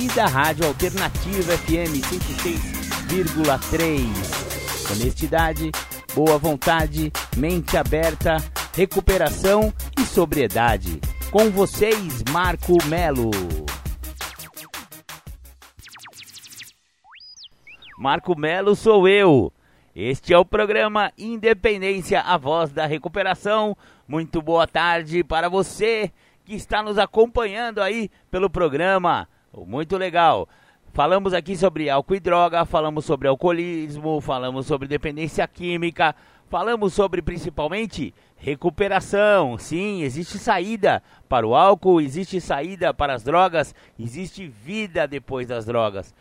e da Rádio Alternativa FM 106,3. Honestidade, boa vontade, mente aberta, recuperação e sobriedade. Com vocês, Marco Melo. Marco Melo sou eu. Este é o programa Independência, a voz da recuperação. Muito boa tarde para você que está nos acompanhando aí pelo programa. Muito legal. Falamos aqui sobre álcool e droga, falamos sobre alcoolismo, falamos sobre dependência química, falamos sobre principalmente recuperação. Sim, existe saída para o álcool, existe saída para as drogas, existe vida depois das drogas.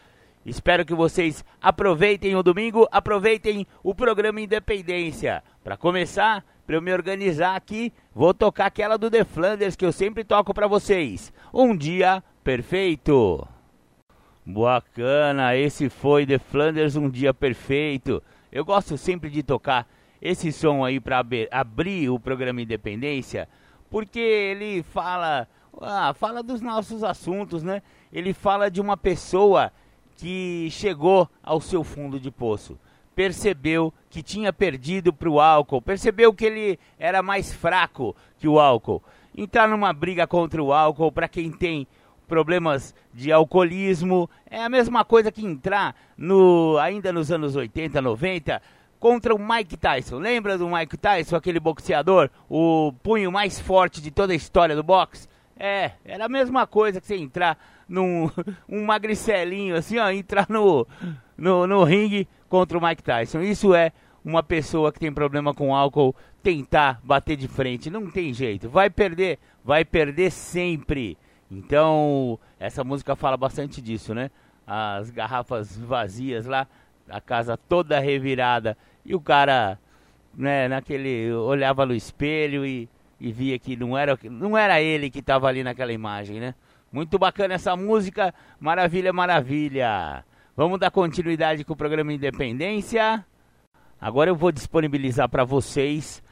Espero que vocês aproveitem o domingo, aproveitem o programa Independência. Para começar, para eu me organizar aqui, vou tocar aquela do The Flanders que eu sempre toco para vocês. Um dia perfeito. Bacana, esse foi The Flanders Um Dia Perfeito. Eu gosto sempre de tocar esse som aí para abrir o programa Independência, porque ele fala, ah, fala dos nossos assuntos, né? Ele fala de uma pessoa que chegou ao seu fundo de poço. Percebeu que tinha perdido para o álcool, percebeu que ele era mais fraco que o álcool. Entrar numa briga contra o álcool, para quem tem problemas de alcoolismo, é a mesma coisa que entrar no ainda nos anos 80, 90 contra o Mike Tyson. Lembra do Mike Tyson, aquele boxeador, o punho mais forte de toda a história do boxe? É, era a mesma coisa que você entrar num um magricelinho assim, ó, entrar no, no, no ringue contra o Mike Tyson. Isso é uma pessoa que tem problema com álcool tentar bater de frente. Não tem jeito. Vai perder, vai perder sempre. Então, essa música fala bastante disso, né? As garrafas vazias lá, a casa toda revirada. E o cara, né, naquele. olhava no espelho e, e via que não era, não era ele que estava ali naquela imagem, né? Muito bacana essa música, maravilha, maravilha. Vamos dar continuidade com o programa Independência. Agora eu vou disponibilizar para vocês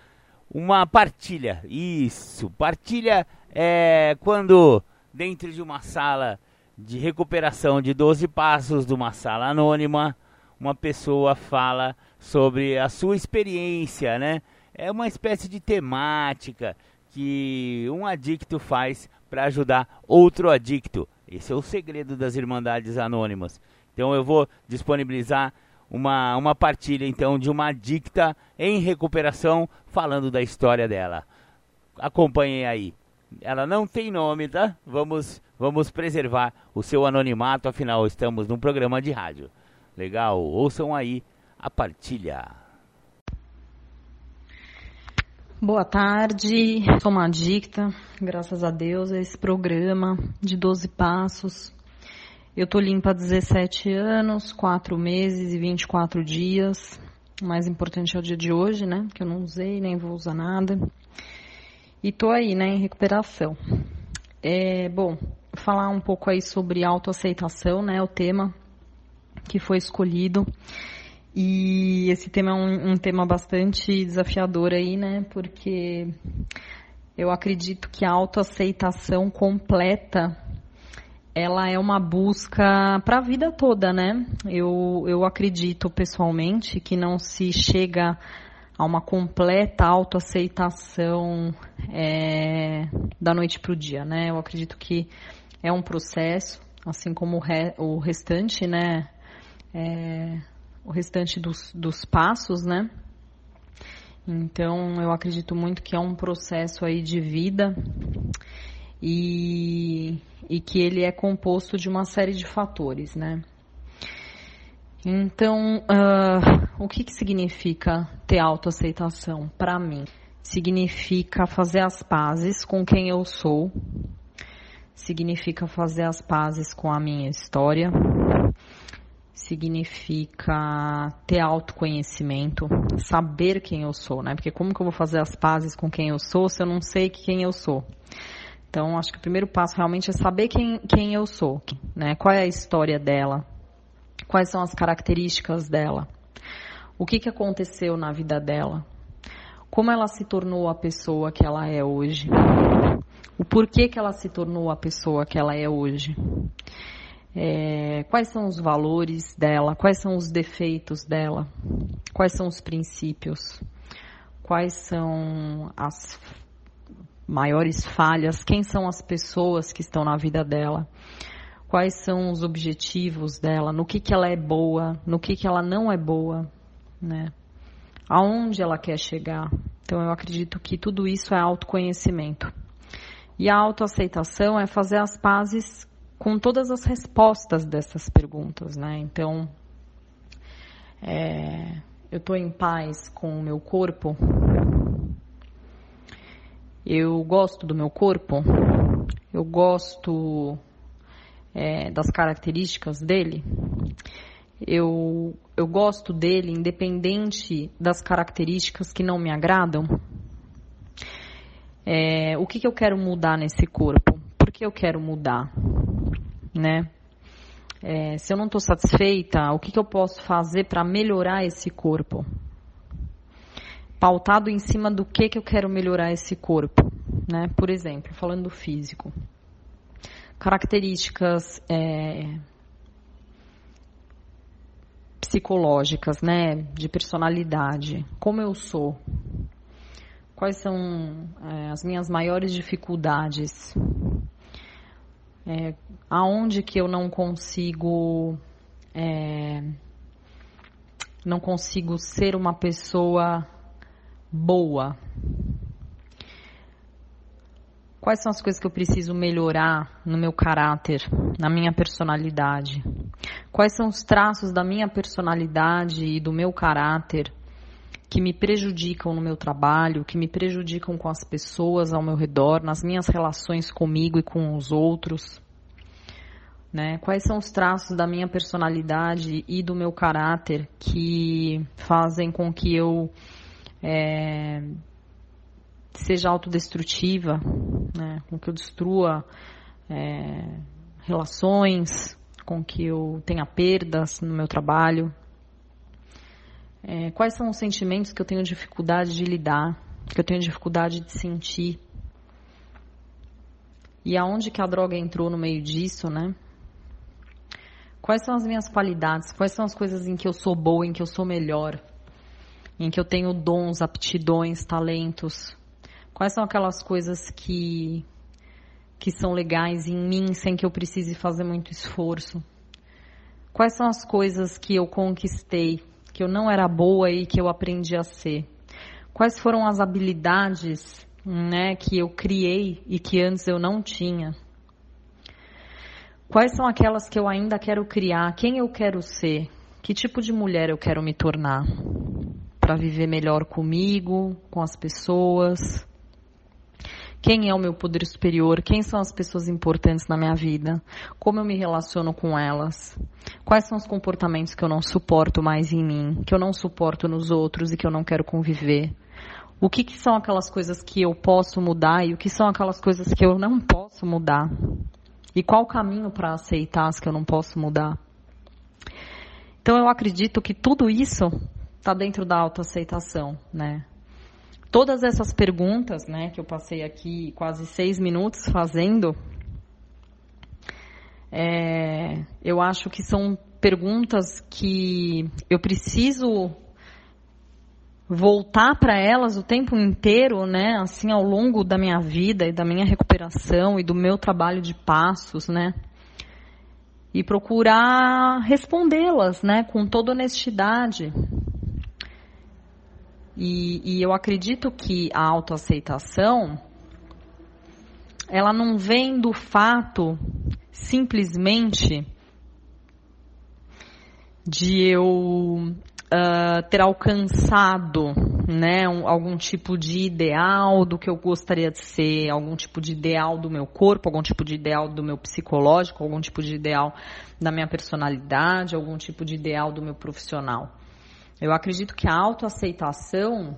uma partilha. Isso, partilha é quando dentro de uma sala de recuperação de 12 passos, de uma sala anônima, uma pessoa fala sobre a sua experiência, né? É uma espécie de temática que um adicto faz para ajudar outro adicto. Esse é o segredo das Irmandades Anônimas. Então eu vou disponibilizar uma, uma partilha então de uma adicta em recuperação falando da história dela. Acompanhem aí. Ela não tem nome, tá? Vamos, vamos preservar o seu anonimato, afinal estamos num programa de rádio. Legal? Ouçam aí a partilha. Boa tarde, sou uma adicta, graças a Deus, a esse programa de 12 passos. Eu tô limpa há 17 anos, 4 meses e 24 dias. O mais importante é o dia de hoje, né? Que eu não usei, nem vou usar nada. E tô aí, né, em recuperação. É, bom, falar um pouco aí sobre autoaceitação, né? O tema que foi escolhido. E esse tema é um, um, tema bastante desafiador aí, né? Porque eu acredito que a autoaceitação completa ela é uma busca para a vida toda, né? Eu, eu acredito pessoalmente que não se chega a uma completa autoaceitação é, da noite para o dia, né? Eu acredito que é um processo, assim como o, re, o restante, né? É, o restante dos, dos passos, né? Então, eu acredito muito que é um processo aí de vida e, e que ele é composto de uma série de fatores, né? Então, uh, o que, que significa ter autoaceitação para mim? Significa fazer as pazes com quem eu sou, significa fazer as pazes com a minha história, significa ter autoconhecimento, saber quem eu sou, né? Porque como que eu vou fazer as pazes com quem eu sou se eu não sei quem eu sou? Então, acho que o primeiro passo realmente é saber quem, quem eu sou, né? Qual é a história dela? Quais são as características dela? O que, que aconteceu na vida dela? Como ela se tornou a pessoa que ela é hoje? O porquê que ela se tornou a pessoa que ela é hoje? É, quais são os valores dela, quais são os defeitos dela, quais são os princípios, quais são as maiores falhas, quem são as pessoas que estão na vida dela, quais são os objetivos dela, no que, que ela é boa, no que, que ela não é boa, né? Aonde ela quer chegar. Então eu acredito que tudo isso é autoconhecimento. E a autoaceitação é fazer as pazes com todas as respostas dessas perguntas, né? Então, é, eu estou em paz com o meu corpo. Eu gosto do meu corpo. Eu gosto é, das características dele. Eu, eu gosto dele independente das características que não me agradam. É, o que, que eu quero mudar nesse corpo? Por que eu quero mudar? né? É, se eu não estou satisfeita, o que, que eu posso fazer para melhorar esse corpo? Pautado em cima do que, que eu quero melhorar esse corpo, né? Por exemplo, falando do físico. Características é, psicológicas, né? De personalidade. Como eu sou? Quais são é, as minhas maiores dificuldades? É, aonde que eu não consigo é, não consigo ser uma pessoa boa? Quais são as coisas que eu preciso melhorar no meu caráter, na minha personalidade? Quais são os traços da minha personalidade e do meu caráter que me prejudicam no meu trabalho, que me prejudicam com as pessoas ao meu redor, nas minhas relações comigo e com os outros. Né? Quais são os traços da minha personalidade e do meu caráter que fazem com que eu é, seja autodestrutiva, né? com que eu destrua é, relações, com que eu tenha perdas no meu trabalho, é, quais são os sentimentos que eu tenho dificuldade de lidar, que eu tenho dificuldade de sentir? E aonde que a droga entrou no meio disso, né? Quais são as minhas qualidades? Quais são as coisas em que eu sou boa, em que eu sou melhor? Em que eu tenho dons, aptidões, talentos? Quais são aquelas coisas que que são legais em mim sem que eu precise fazer muito esforço? Quais são as coisas que eu conquistei que eu não era boa e que eu aprendi a ser? Quais foram as habilidades né, que eu criei e que antes eu não tinha? Quais são aquelas que eu ainda quero criar? Quem eu quero ser? Que tipo de mulher eu quero me tornar? Para viver melhor comigo, com as pessoas? Quem é o meu poder superior? Quem são as pessoas importantes na minha vida? Como eu me relaciono com elas? Quais são os comportamentos que eu não suporto mais em mim, que eu não suporto nos outros e que eu não quero conviver? O que, que são aquelas coisas que eu posso mudar e o que são aquelas coisas que eu não posso mudar? E qual o caminho para aceitar as que eu não posso mudar? Então eu acredito que tudo isso está dentro da autoaceitação, né? todas essas perguntas, né, que eu passei aqui quase seis minutos fazendo, é, eu acho que são perguntas que eu preciso voltar para elas o tempo inteiro, né, assim ao longo da minha vida e da minha recuperação e do meu trabalho de passos, né, e procurar respondê-las, né, com toda honestidade, e, e eu acredito que a autoaceitação ela não vem do fato simplesmente de eu uh, ter alcançado né, um, algum tipo de ideal do que eu gostaria de ser, algum tipo de ideal do meu corpo, algum tipo de ideal do meu psicológico, algum tipo de ideal da minha personalidade, algum tipo de ideal do meu profissional. Eu acredito que a autoaceitação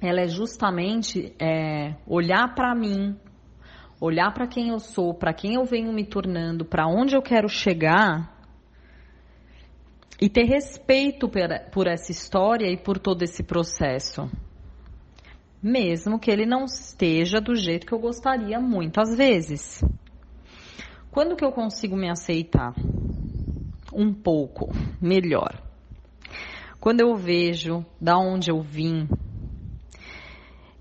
ela é justamente é, olhar para mim, olhar para quem eu sou, para quem eu venho me tornando, para onde eu quero chegar e ter respeito por essa história e por todo esse processo. Mesmo que ele não esteja do jeito que eu gostaria muitas vezes. Quando que eu consigo me aceitar um pouco melhor? Quando eu vejo da onde eu vim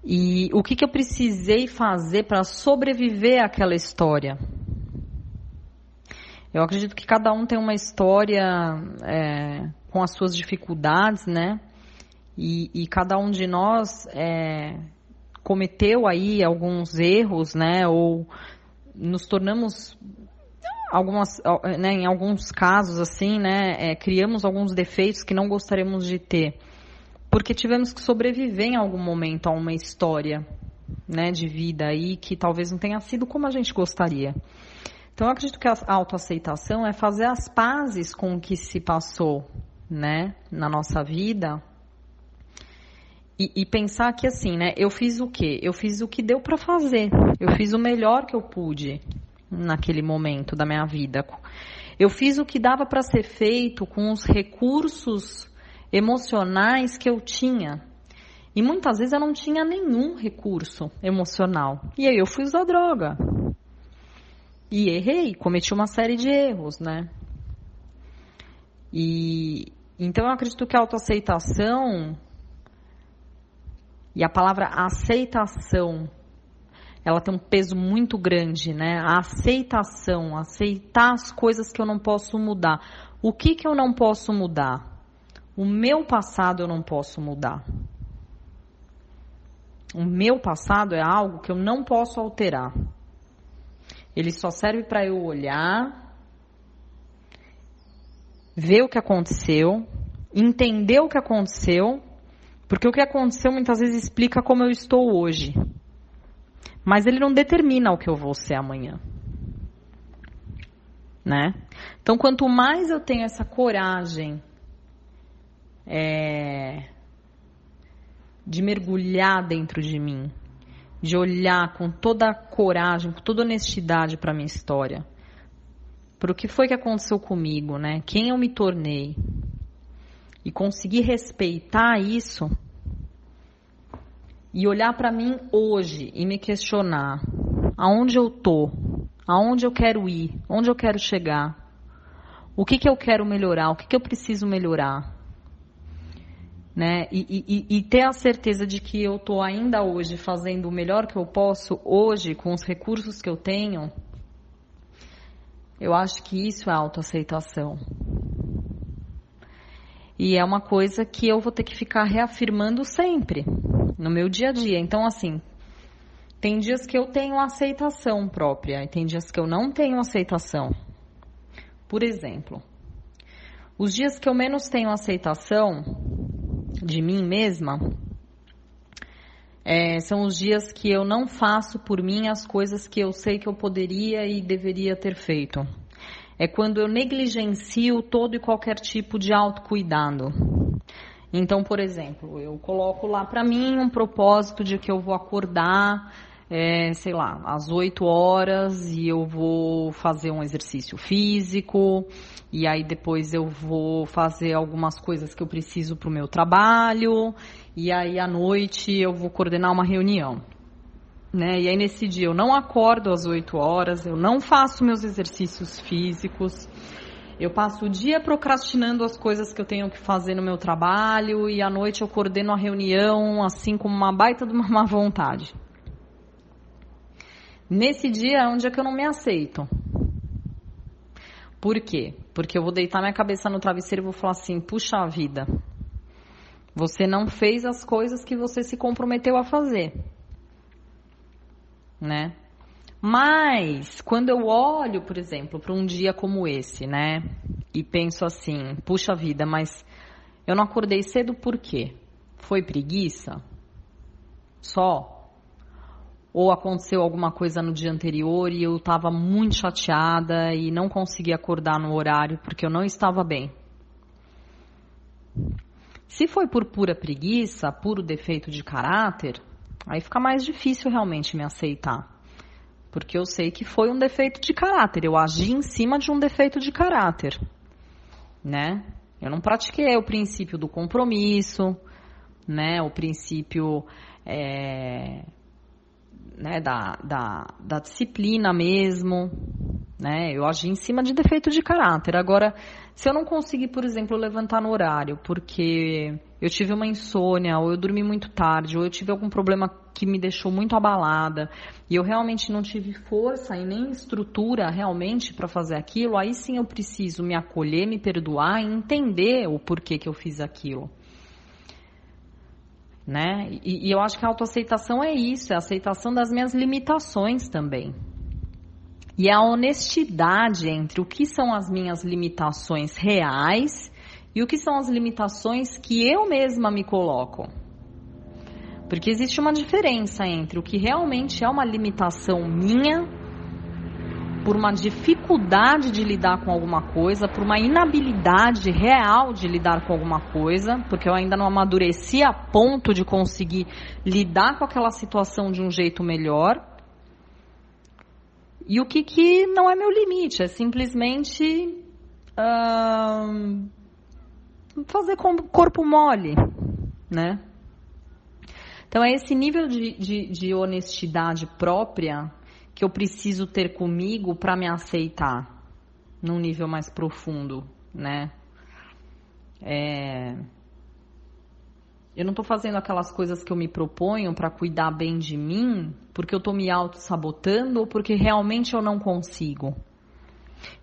e o que, que eu precisei fazer para sobreviver àquela história. Eu acredito que cada um tem uma história é, com as suas dificuldades, né? E, e cada um de nós é, cometeu aí alguns erros, né? Ou nos tornamos algumas, né, em alguns casos assim, né? É, criamos alguns defeitos que não gostaríamos de ter, porque tivemos que sobreviver em algum momento a uma história, né, de vida aí que talvez não tenha sido como a gente gostaria. Então, eu acredito que a autoaceitação é fazer as pazes com o que se passou, né, na nossa vida. E, e pensar que assim, né, eu fiz o quê? Eu fiz o que deu para fazer. Eu fiz o melhor que eu pude naquele momento da minha vida. Eu fiz o que dava para ser feito com os recursos emocionais que eu tinha. E muitas vezes eu não tinha nenhum recurso emocional. E aí eu fui usar droga. E errei, cometi uma série de erros, né? E então eu acredito que a autoaceitação e a palavra aceitação ela tem um peso muito grande, né? A aceitação, aceitar as coisas que eu não posso mudar. O que que eu não posso mudar? O meu passado eu não posso mudar. O meu passado é algo que eu não posso alterar. Ele só serve para eu olhar, ver o que aconteceu, entender o que aconteceu, porque o que aconteceu muitas vezes explica como eu estou hoje. Mas ele não determina o que eu vou ser amanhã. Né? Então, quanto mais eu tenho essa coragem é, de mergulhar dentro de mim, de olhar com toda coragem, com toda honestidade para a minha história. Para o que foi que aconteceu comigo, né? Quem eu me tornei. E conseguir respeitar isso e olhar para mim hoje e me questionar aonde eu tô, aonde eu quero ir, onde eu quero chegar, o que que eu quero melhorar, o que que eu preciso melhorar? Né? E, e, e, ter a certeza de que eu estou ainda hoje fazendo o melhor que eu posso, hoje, com os recursos que eu tenho, eu acho que isso é autoaceitação. E é uma coisa que eu vou ter que ficar reafirmando sempre, no meu dia a dia. Então, assim, tem dias que eu tenho aceitação própria e tem dias que eu não tenho aceitação. Por exemplo, os dias que eu menos tenho aceitação, de mim mesma, é, são os dias que eu não faço por mim as coisas que eu sei que eu poderia e deveria ter feito. É quando eu negligencio todo e qualquer tipo de autocuidado. Então, por exemplo, eu coloco lá para mim um propósito de que eu vou acordar, é, sei lá, às 8 horas e eu vou fazer um exercício físico, e aí depois eu vou fazer algumas coisas que eu preciso para o meu trabalho, e aí à noite eu vou coordenar uma reunião. Né? E aí nesse dia eu não acordo às 8 horas, eu não faço meus exercícios físicos, eu passo o dia procrastinando as coisas que eu tenho que fazer no meu trabalho e à noite eu coordeno a reunião assim com uma baita de uma má vontade. Nesse dia é um dia que eu não me aceito. Por quê? Porque eu vou deitar minha cabeça no travesseiro e vou falar assim: puxa vida, você não fez as coisas que você se comprometeu a fazer. Né? Mas, quando eu olho, por exemplo, para um dia como esse, né? E penso assim: puxa vida, mas eu não acordei cedo por quê? Foi preguiça? Só? Ou aconteceu alguma coisa no dia anterior e eu estava muito chateada e não consegui acordar no horário porque eu não estava bem? Se foi por pura preguiça, puro defeito de caráter, aí fica mais difícil realmente me aceitar. Porque eu sei que foi um defeito de caráter, eu agi em cima de um defeito de caráter, né? Eu não pratiquei o princípio do compromisso, né? O princípio é, né, da, da, da disciplina mesmo, né? Eu agi em cima de defeito de caráter. Agora, se eu não conseguir, por exemplo, levantar no horário porque eu tive uma insônia, ou eu dormi muito tarde, ou eu tive algum problema que me deixou muito abalada, e eu realmente não tive força e nem estrutura realmente para fazer aquilo, aí sim eu preciso me acolher, me perdoar e entender o porquê que eu fiz aquilo. Né? E, e eu acho que a autoaceitação é isso, é a aceitação das minhas limitações também. E a honestidade entre o que são as minhas limitações reais e o que são as limitações que eu mesma me coloco. Porque existe uma diferença entre o que realmente é uma limitação minha, por uma dificuldade de lidar com alguma coisa, por uma inabilidade real de lidar com alguma coisa, porque eu ainda não amadureci a ponto de conseguir lidar com aquela situação de um jeito melhor. E o que, que não é meu limite, é simplesmente fazer com corpo mole, né? Então é esse nível de, de, de honestidade própria que eu preciso ter comigo para me aceitar num nível mais profundo, né? É... Eu não estou fazendo aquelas coisas que eu me proponho para cuidar bem de mim porque eu estou me auto-sabotando ou porque realmente eu não consigo.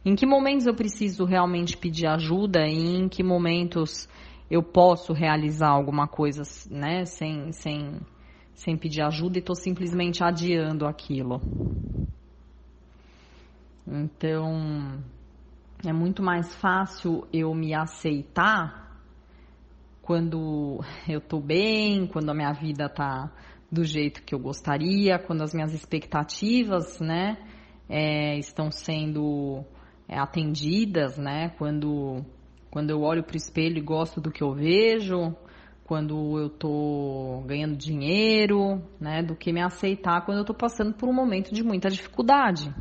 Em que momentos eu preciso realmente pedir ajuda e em que momentos eu posso realizar alguma coisa, né, sem, sem, sem pedir ajuda e estou simplesmente adiando aquilo. Então, é muito mais fácil eu me aceitar quando eu estou bem, quando a minha vida está do jeito que eu gostaria, quando as minhas expectativas, né, é, estão sendo é, atendidas, né? Quando, quando eu olho para o espelho e gosto do que eu vejo, quando eu estou ganhando dinheiro, né? Do que me aceitar quando eu estou passando por um momento de muita dificuldade.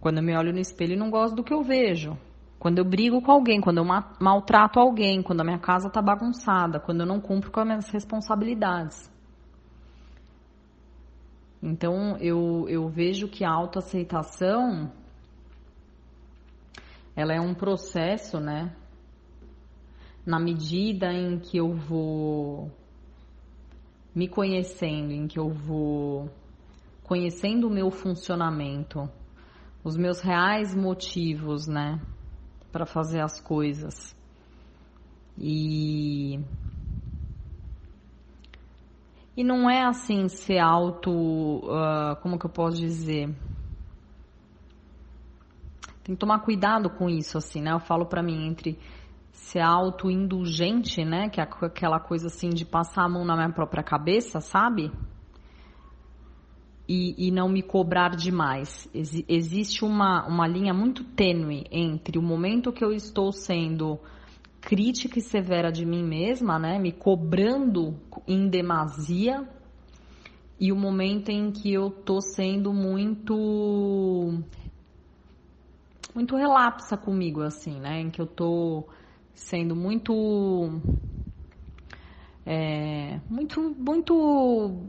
Quando eu me olho no espelho e não gosto do que eu vejo. Quando eu brigo com alguém, quando eu maltrato alguém, quando a minha casa está bagunçada, quando eu não cumpro com as minhas responsabilidades. Então eu, eu vejo que a autoaceitação ela é um processo, né? Na medida em que eu vou me conhecendo, em que eu vou conhecendo o meu funcionamento, os meus reais motivos, né, para fazer as coisas. E e não é assim ser auto, uh, como que eu posso dizer? Tem que tomar cuidado com isso, assim, né? Eu falo para mim entre ser autoindulgente, né? Que é aquela coisa assim de passar a mão na minha própria cabeça, sabe? E, e não me cobrar demais. Ex existe uma, uma linha muito tênue entre o momento que eu estou sendo crítica e severa de mim mesma, né? Me cobrando em demasia e o momento em que eu tô sendo muito muito relapsa comigo, assim, né? Em que eu tô sendo muito. É, muito, muito.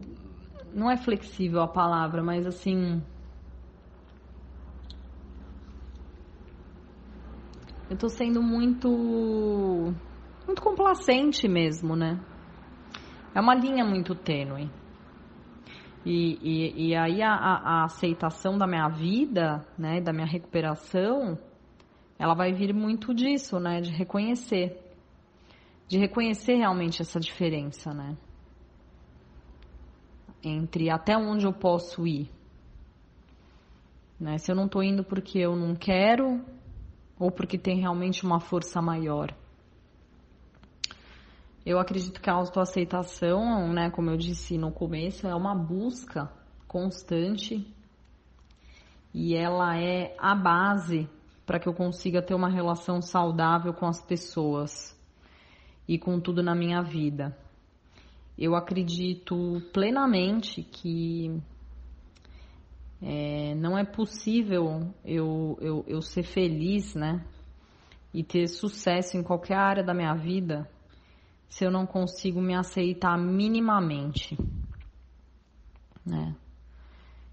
Não é flexível a palavra, mas assim. Eu tô sendo muito. Muito complacente mesmo, né? É uma linha muito tênue. E, e, e aí a, a, aceitação da minha vida, né, da minha recuperação, ela vai vir muito disso, né, de reconhecer, de reconhecer realmente essa diferença, né, entre até onde eu posso ir, né, se eu não estou indo porque eu não quero ou porque tem realmente uma força maior. Eu acredito que a autoaceitação, né, como eu disse no começo, é uma busca constante e ela é a base para que eu consiga ter uma relação saudável com as pessoas e com tudo na minha vida. Eu acredito plenamente que é, não é possível eu, eu, eu ser feliz, né? E ter sucesso em qualquer área da minha vida se eu não consigo me aceitar minimamente, né?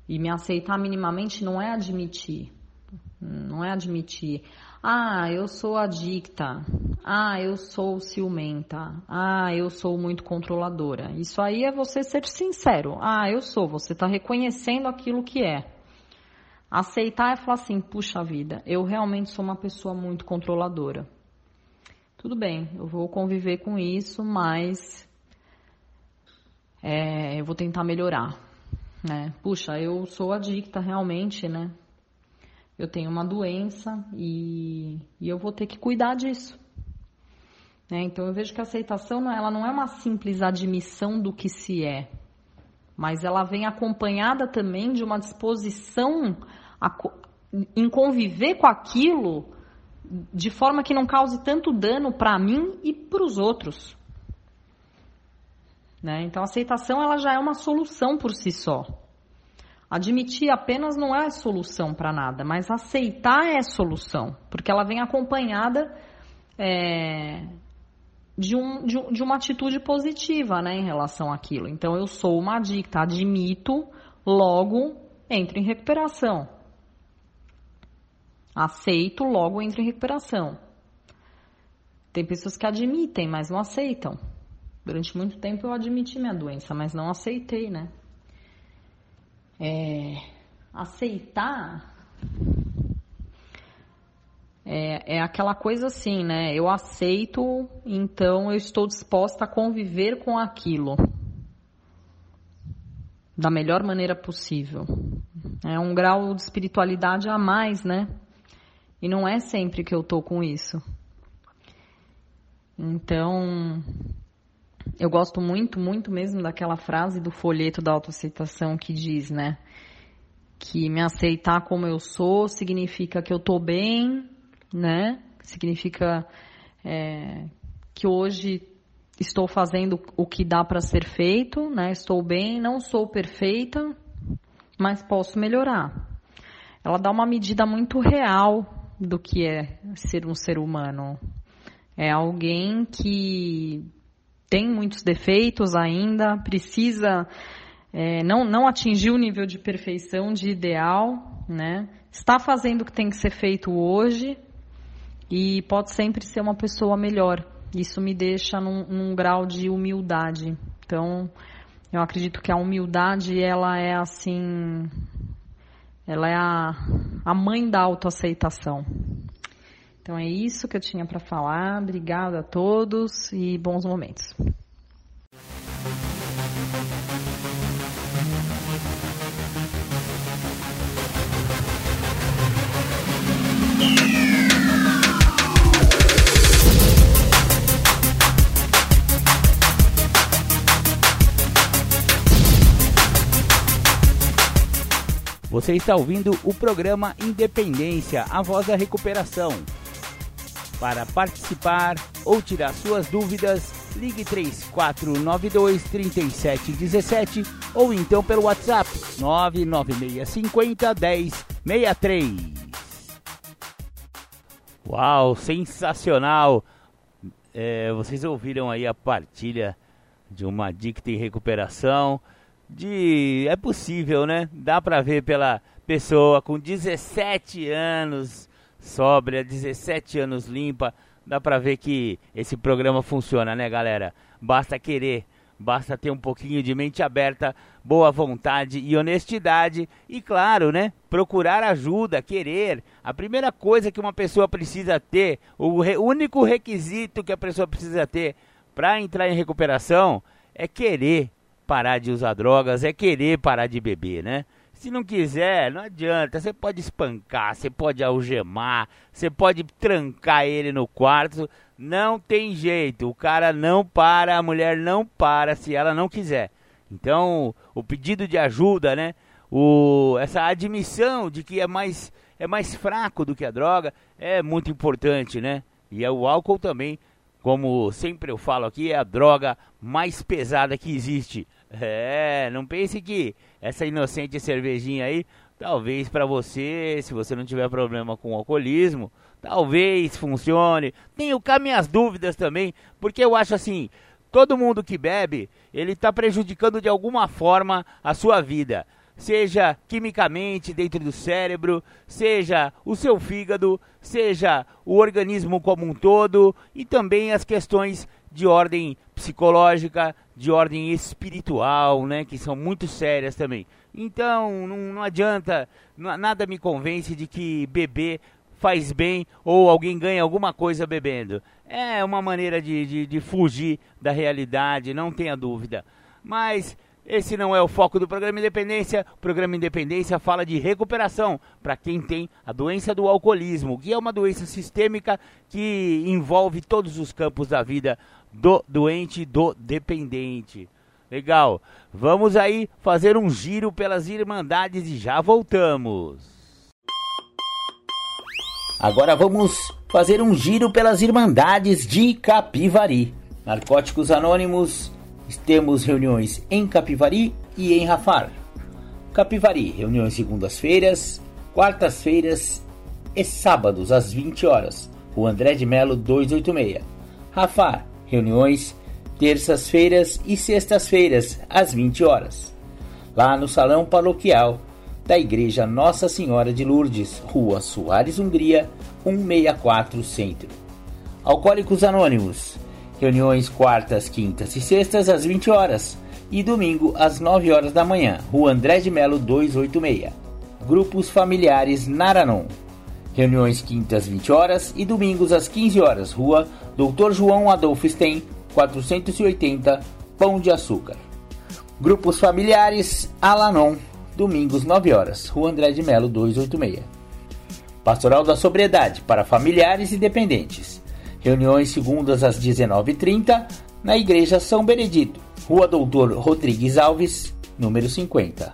E me aceitar minimamente não é admitir, não é admitir. Ah, eu sou adicta. Ah, eu sou ciumenta. Ah, eu sou muito controladora. Isso aí é você ser sincero. Ah, eu sou. Você está reconhecendo aquilo que é. Aceitar é falar assim: puxa vida, eu realmente sou uma pessoa muito controladora. Tudo bem, eu vou conviver com isso, mas é, eu vou tentar melhorar. Né? Puxa, eu sou adicta realmente, né? Eu tenho uma doença e, e eu vou ter que cuidar disso. Né? Então eu vejo que a aceitação ela não é uma simples admissão do que se é, mas ela vem acompanhada também de uma disposição a, em conviver com aquilo de forma que não cause tanto dano para mim e para os outros. Né? Então a aceitação ela já é uma solução por si só. Admitir apenas não é solução para nada, mas aceitar é solução, porque ela vem acompanhada é, de, um, de, de, uma atitude positiva né, em relação àquilo. Então, eu sou uma adicta, admito, logo entro em recuperação. Aceito, logo entro em recuperação. Tem pessoas que admitem, mas não aceitam. Durante muito tempo eu admiti minha doença, mas não aceitei, né? É, aceitar é, é aquela coisa assim, né? Eu aceito, então eu estou disposta a conviver com aquilo da melhor maneira possível. É um grau de espiritualidade a mais, né? E não é sempre que eu tô com isso. Então, eu gosto muito, muito mesmo daquela frase do folheto da autoaceitação que diz, né? Que me aceitar como eu sou significa que eu tô bem, né? Significa é, que hoje estou fazendo o que dá para ser feito, né? Estou bem, não sou perfeita, mas posso melhorar. Ela dá uma medida muito real do que é ser um ser humano. É alguém que tem muitos defeitos ainda, precisa é, não, não atingiu o nível de perfeição, de ideal, né? Está fazendo o que tem que ser feito hoje e pode sempre ser uma pessoa melhor. Isso me deixa num, num grau de humildade. Então, eu acredito que a humildade, ela é assim, ela é a, a mãe da autoaceitação. Então é isso que eu tinha para falar. Obrigada a todos e bons momentos. Você está ouvindo o programa Independência, a voz da recuperação. Para participar ou tirar suas dúvidas, ligue 3492 3717 ou então pelo WhatsApp 99650 1063. Uau, sensacional! É, vocês ouviram aí a partilha de uma dicta em recuperação. De é possível, né? Dá para ver pela pessoa com 17 anos sóbria, 17 anos limpa. Dá pra ver que esse programa funciona, né, galera? Basta querer, basta ter um pouquinho de mente aberta, boa vontade e honestidade e, claro, né, procurar ajuda, querer. A primeira coisa que uma pessoa precisa ter, o re único requisito que a pessoa precisa ter para entrar em recuperação é querer parar de usar drogas, é querer parar de beber, né? Se não quiser, não adianta. Você pode espancar, você pode algemar, você pode trancar ele no quarto. Não tem jeito. O cara não para, a mulher não para se ela não quiser. Então, o pedido de ajuda, né? O, essa admissão de que é mais, é mais fraco do que a droga é muito importante, né? E é o álcool também, como sempre eu falo aqui, é a droga mais pesada que existe. É, não pense que essa inocente cervejinha aí, talvez para você, se você não tiver problema com alcoolismo, talvez funcione. Tenho cá minhas dúvidas também, porque eu acho assim, todo mundo que bebe, ele está prejudicando de alguma forma a sua vida seja quimicamente dentro do cérebro, seja o seu fígado, seja o organismo como um todo e também as questões de ordem psicológica, de ordem espiritual, né, que são muito sérias também. Então, não, não adianta, nada me convence de que beber faz bem ou alguém ganha alguma coisa bebendo. É uma maneira de, de, de fugir da realidade, não tenha dúvida. Mas esse não é o foco do programa Independência. O programa Independência fala de recuperação para quem tem a doença do alcoolismo, que é uma doença sistêmica que envolve todos os campos da vida do doente e do dependente. Legal. Vamos aí fazer um giro pelas Irmandades e já voltamos. Agora vamos fazer um giro pelas Irmandades de Capivari. Narcóticos Anônimos temos reuniões em Capivari e em Rafar. Capivari, reuniões segundas-feiras, quartas-feiras e sábados às 20 horas. O André de Melo 286. Rafar, reuniões terças-feiras e sextas-feiras às 20 horas. Lá no Salão Paroquial da Igreja Nossa Senhora de Lourdes, Rua Soares Hungria, 164 Centro. Alcoólicos Anônimos, Reuniões quartas, quintas e sextas às 20 horas e domingo às 9 horas da manhã, Rua André de Melo 286. Grupos familiares Naranon. Reuniões quintas 20 horas e domingos às 15 horas, Rua Dr. João Adolfo Stein, 480, Pão de Açúcar. Grupos familiares Alanon, domingos 9 horas, Rua André de Melo 286. Pastoral da Sobriedade para familiares e dependentes. Reuniões segundas às 19h30 na Igreja São Benedito, Rua Doutor Rodrigues Alves, número 50.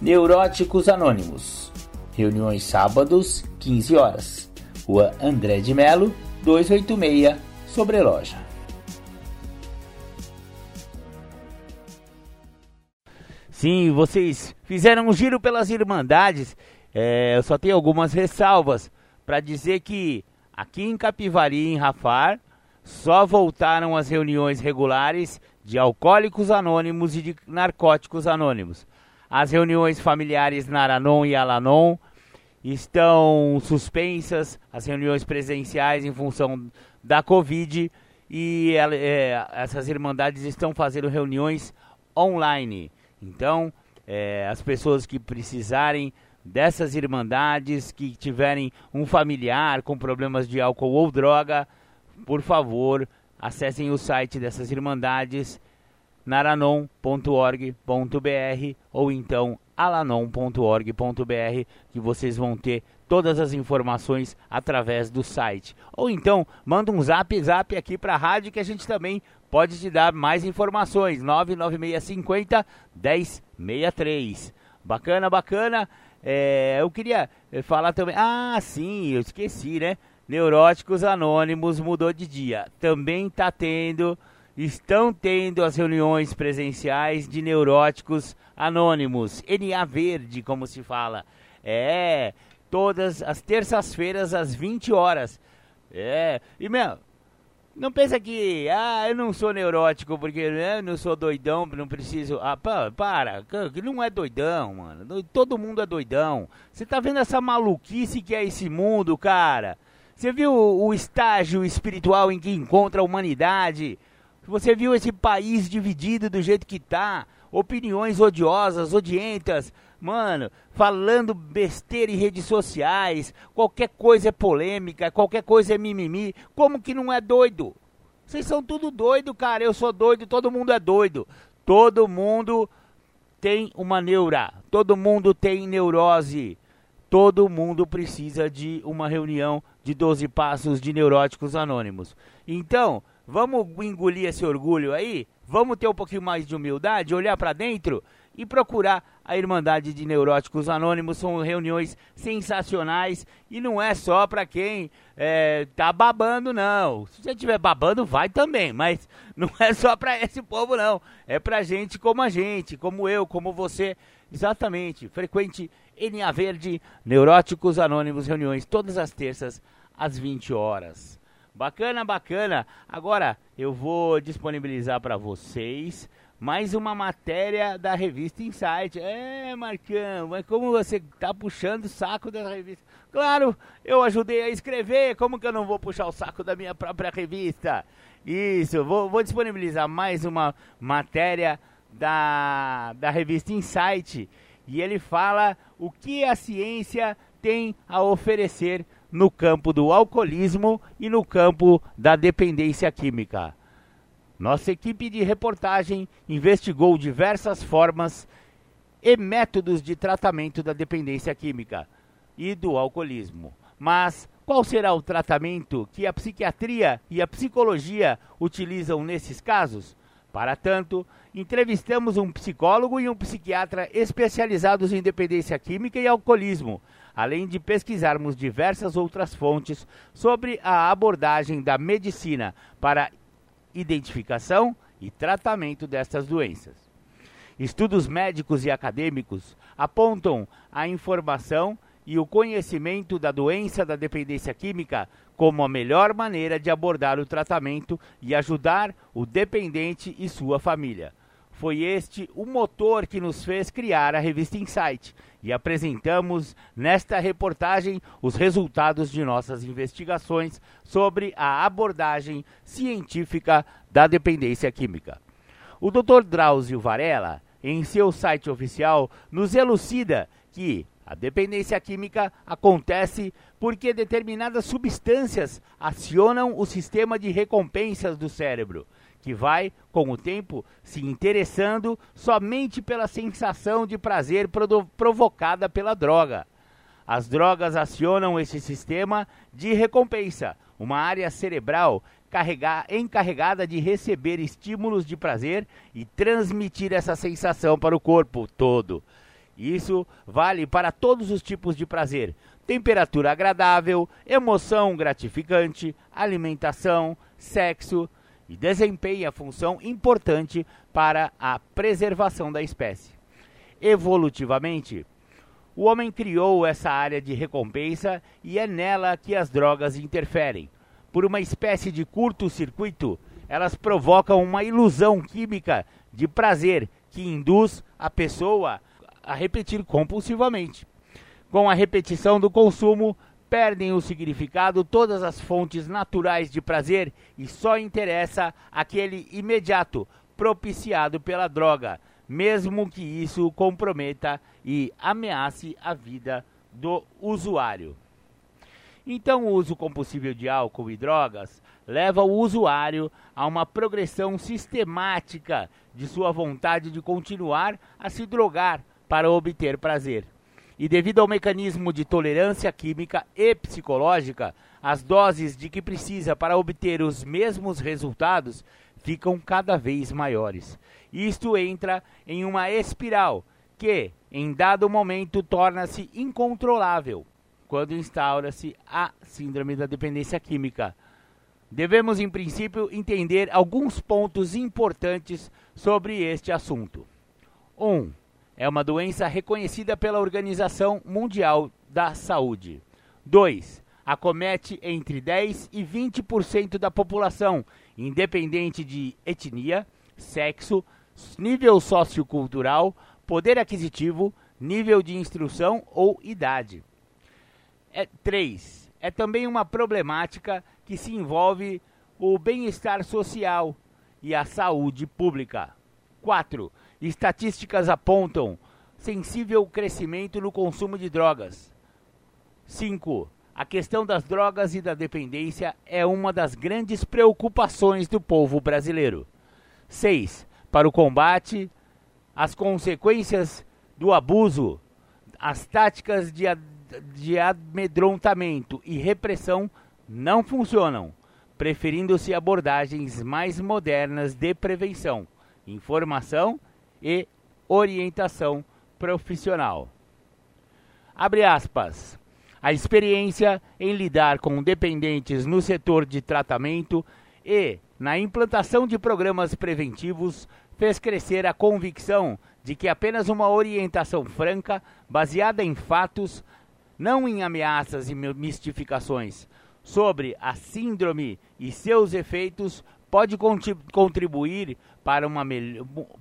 Neuróticos Anônimos. Reuniões sábados, 15 horas. Rua André de Melo, 286, Sobreloja. Sim, vocês fizeram um giro pelas Irmandades. É, eu só tenho algumas ressalvas para dizer que Aqui em Capivari, em Rafar, só voltaram as reuniões regulares de alcoólicos anônimos e de narcóticos anônimos. As reuniões familiares Naranon e Alanon estão suspensas, as reuniões presenciais em função da Covid e é, essas irmandades estão fazendo reuniões online. Então, é, as pessoas que precisarem dessas irmandades que tiverem um familiar com problemas de álcool ou droga, por favor, acessem o site dessas irmandades naranon.org.br ou então alanon.org.br que vocês vão ter todas as informações através do site. Ou então, manda um zap zap aqui para a rádio que a gente também pode te dar mais informações. 99650 1063. Bacana, bacana. É, eu queria eh, falar também. Ah, sim, eu esqueci, né? Neuróticos Anônimos mudou de dia. Também está tendo, estão tendo as reuniões presenciais de Neuróticos Anônimos. NA Verde, como se fala. É, todas as terças-feiras às 20 horas. É, e meu, não pensa que, ah, eu não sou neurótico porque né, não sou doidão, não preciso. Ah, para, para, não é doidão, mano. Todo mundo é doidão. Você tá vendo essa maluquice que é esse mundo, cara? Você viu o estágio espiritual em que encontra a humanidade? Você viu esse país dividido do jeito que tá? Opiniões odiosas, odientas, mano, falando besteira em redes sociais, qualquer coisa é polêmica, qualquer coisa é mimimi. Como que não é doido? Vocês são tudo doido, cara. Eu sou doido, todo mundo é doido. Todo mundo tem uma neura, todo mundo tem neurose. Todo mundo precisa de uma reunião de 12 passos de neuróticos anônimos. Então, vamos engolir esse orgulho aí? Vamos ter um pouquinho mais de humildade, olhar para dentro e procurar a Irmandade de Neuróticos Anônimos. São reuniões sensacionais e não é só para quem é, tá babando, não. Se você estiver babando, vai também, mas não é só para esse povo, não. É para gente como a gente, como eu, como você. Exatamente. Frequente NA Verde, Neuróticos Anônimos, reuniões todas as terças às 20 horas. Bacana, bacana. Agora eu vou disponibilizar para vocês mais uma matéria da revista Insight. É, Marcão, mas como você tá puxando o saco da revista? Claro, eu ajudei a escrever, como que eu não vou puxar o saco da minha própria revista? Isso, vou, vou disponibilizar mais uma matéria da, da revista Insight. E ele fala o que a ciência tem a oferecer no campo do alcoolismo e no campo da dependência química. Nossa equipe de reportagem investigou diversas formas e métodos de tratamento da dependência química e do alcoolismo. Mas qual será o tratamento que a psiquiatria e a psicologia utilizam nesses casos? Para tanto, entrevistamos um psicólogo e um psiquiatra especializados em dependência química e alcoolismo, além de pesquisarmos diversas outras fontes sobre a abordagem da medicina para identificação e tratamento destas doenças. Estudos médicos e acadêmicos apontam a informação e o conhecimento da doença da dependência química como a melhor maneira de abordar o tratamento e ajudar o dependente e sua família. Foi este o motor que nos fez criar a revista Insight e apresentamos nesta reportagem os resultados de nossas investigações sobre a abordagem científica da dependência química. O Dr. Drauzio Varela, em seu site oficial, nos elucida que a dependência química acontece porque determinadas substâncias acionam o sistema de recompensas do cérebro que vai, com o tempo, se interessando somente pela sensação de prazer provocada pela droga. As drogas acionam esse sistema de recompensa, uma área cerebral encarregada de receber estímulos de prazer e transmitir essa sensação para o corpo todo. Isso vale para todos os tipos de prazer: temperatura agradável, emoção gratificante, alimentação, sexo, e desempenha função importante para a preservação da espécie. Evolutivamente, o homem criou essa área de recompensa e é nela que as drogas interferem. Por uma espécie de curto-circuito, elas provocam uma ilusão química de prazer que induz a pessoa a repetir compulsivamente. Com a repetição do consumo, perdem o significado todas as fontes naturais de prazer e só interessa aquele imediato propiciado pela droga, mesmo que isso comprometa e ameace a vida do usuário. Então, o uso compulsível de álcool e drogas leva o usuário a uma progressão sistemática de sua vontade de continuar a se drogar para obter prazer. E devido ao mecanismo de tolerância química e psicológica, as doses de que precisa para obter os mesmos resultados ficam cada vez maiores. Isto entra em uma espiral que, em dado momento, torna-se incontrolável quando instaura-se a síndrome da dependência química. Devemos, em princípio, entender alguns pontos importantes sobre este assunto. 1. Um, é uma doença reconhecida pela Organização Mundial da Saúde. 2. Acomete entre 10 e 20% da população, independente de etnia, sexo, nível sociocultural, poder aquisitivo, nível de instrução ou idade. 3. É, é também uma problemática que se envolve o bem-estar social e a saúde pública. 4 Estatísticas apontam sensível crescimento no consumo de drogas. 5. A questão das drogas e da dependência é uma das grandes preocupações do povo brasileiro. 6. Para o combate as consequências do abuso, as táticas de, de amedrontamento e repressão não funcionam, preferindo-se abordagens mais modernas de prevenção, informação e orientação profissional. Abre aspas. A experiência em lidar com dependentes no setor de tratamento e na implantação de programas preventivos fez crescer a convicção de que apenas uma orientação franca, baseada em fatos, não em ameaças e mistificações, sobre a síndrome e seus efeitos pode contribuir para, uma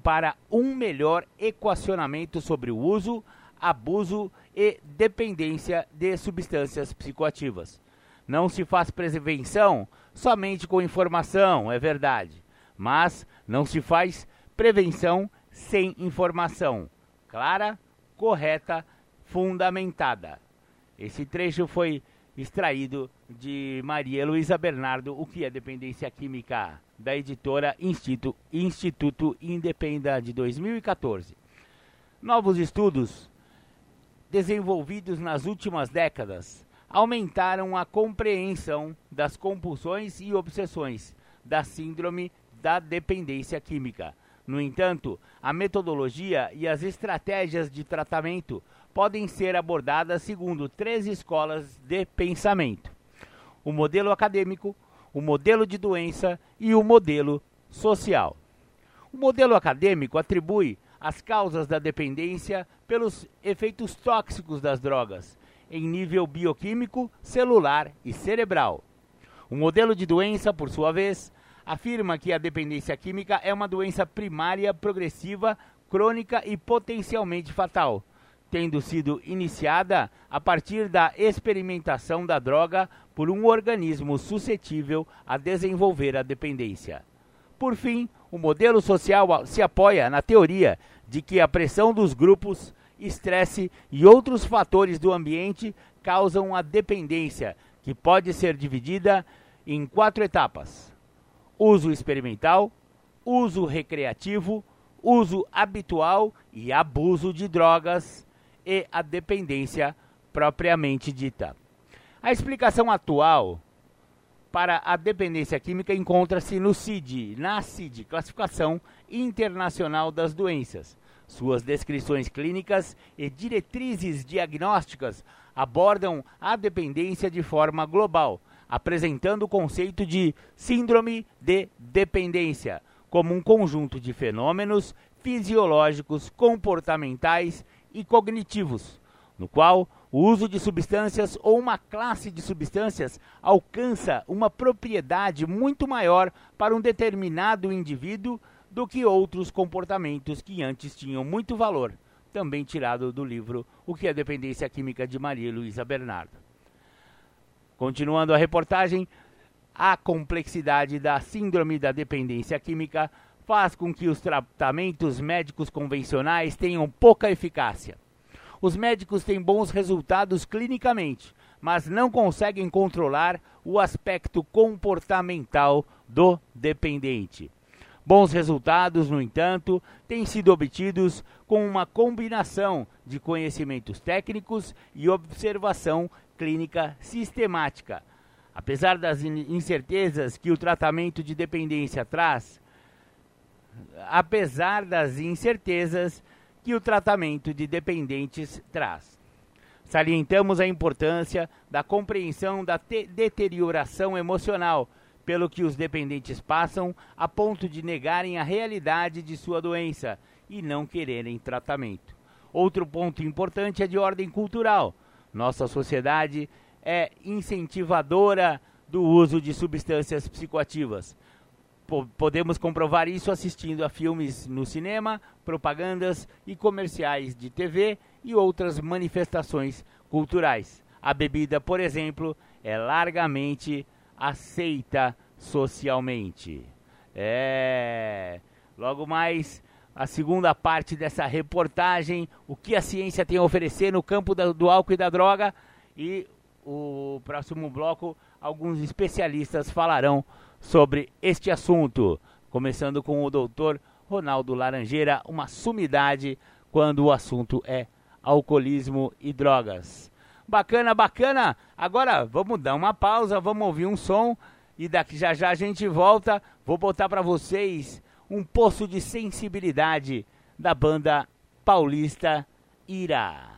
para um melhor equacionamento sobre o uso, abuso e dependência de substâncias psicoativas. Não se faz prevenção somente com informação, é verdade, mas não se faz prevenção sem informação clara, correta, fundamentada. Esse trecho foi extraído de Maria Luísa Bernardo, O que é Dependência Química, da editora Instituto, Instituto Independa de 2014. Novos estudos desenvolvidos nas últimas décadas aumentaram a compreensão das compulsões e obsessões da síndrome da dependência química. No entanto, a metodologia e as estratégias de tratamento podem ser abordadas segundo três escolas de pensamento: o modelo acadêmico, o modelo de doença e o modelo social. O modelo acadêmico atribui as causas da dependência pelos efeitos tóxicos das drogas, em nível bioquímico, celular e cerebral. O modelo de doença, por sua vez, afirma que a dependência química é uma doença primária, progressiva, crônica e potencialmente fatal, tendo sido iniciada a partir da experimentação da droga por um organismo suscetível a desenvolver a dependência. Por fim, o modelo social se apoia na teoria de que a pressão dos grupos, estresse e outros fatores do ambiente causam a dependência, que pode ser dividida em quatro etapas: uso experimental, uso recreativo, uso habitual e abuso de drogas e a dependência propriamente dita. A explicação atual para a dependência química encontra-se no CID, na CID, Classificação Internacional das Doenças. Suas descrições clínicas e diretrizes diagnósticas abordam a dependência de forma global, apresentando o conceito de síndrome de dependência como um conjunto de fenômenos fisiológicos, comportamentais e cognitivos, no qual o uso de substâncias ou uma classe de substâncias alcança uma propriedade muito maior para um determinado indivíduo do que outros comportamentos que antes tinham muito valor, também tirado do livro O que é Dependência Química de Maria Luísa Bernardo. Continuando a reportagem, a complexidade da síndrome da dependência química faz com que os tratamentos médicos convencionais tenham pouca eficácia. Os médicos têm bons resultados clinicamente, mas não conseguem controlar o aspecto comportamental do dependente. Bons resultados, no entanto, têm sido obtidos com uma combinação de conhecimentos técnicos e observação clínica sistemática. Apesar das incertezas que o tratamento de dependência traz, apesar das incertezas que o tratamento de dependentes traz. Salientamos a importância da compreensão da deterioração emocional pelo que os dependentes passam a ponto de negarem a realidade de sua doença e não quererem tratamento. Outro ponto importante é de ordem cultural. Nossa sociedade é incentivadora do uso de substâncias psicoativas, podemos comprovar isso assistindo a filmes no cinema, propagandas e comerciais de TV e outras manifestações culturais. A bebida, por exemplo, é largamente aceita socialmente. É. Logo mais, a segunda parte dessa reportagem, o que a ciência tem a oferecer no campo do, álcool e da droga. E o próximo bloco, alguns especialistas falarão sobre este assunto, começando com o doutor Ronaldo Laranjeira, uma sumidade quando o assunto é alcoolismo e drogas. Bacana, bacana. Agora vamos dar uma pausa, vamos ouvir um som e daqui já já a gente volta. Vou botar para vocês um poço de sensibilidade da banda paulista Ira.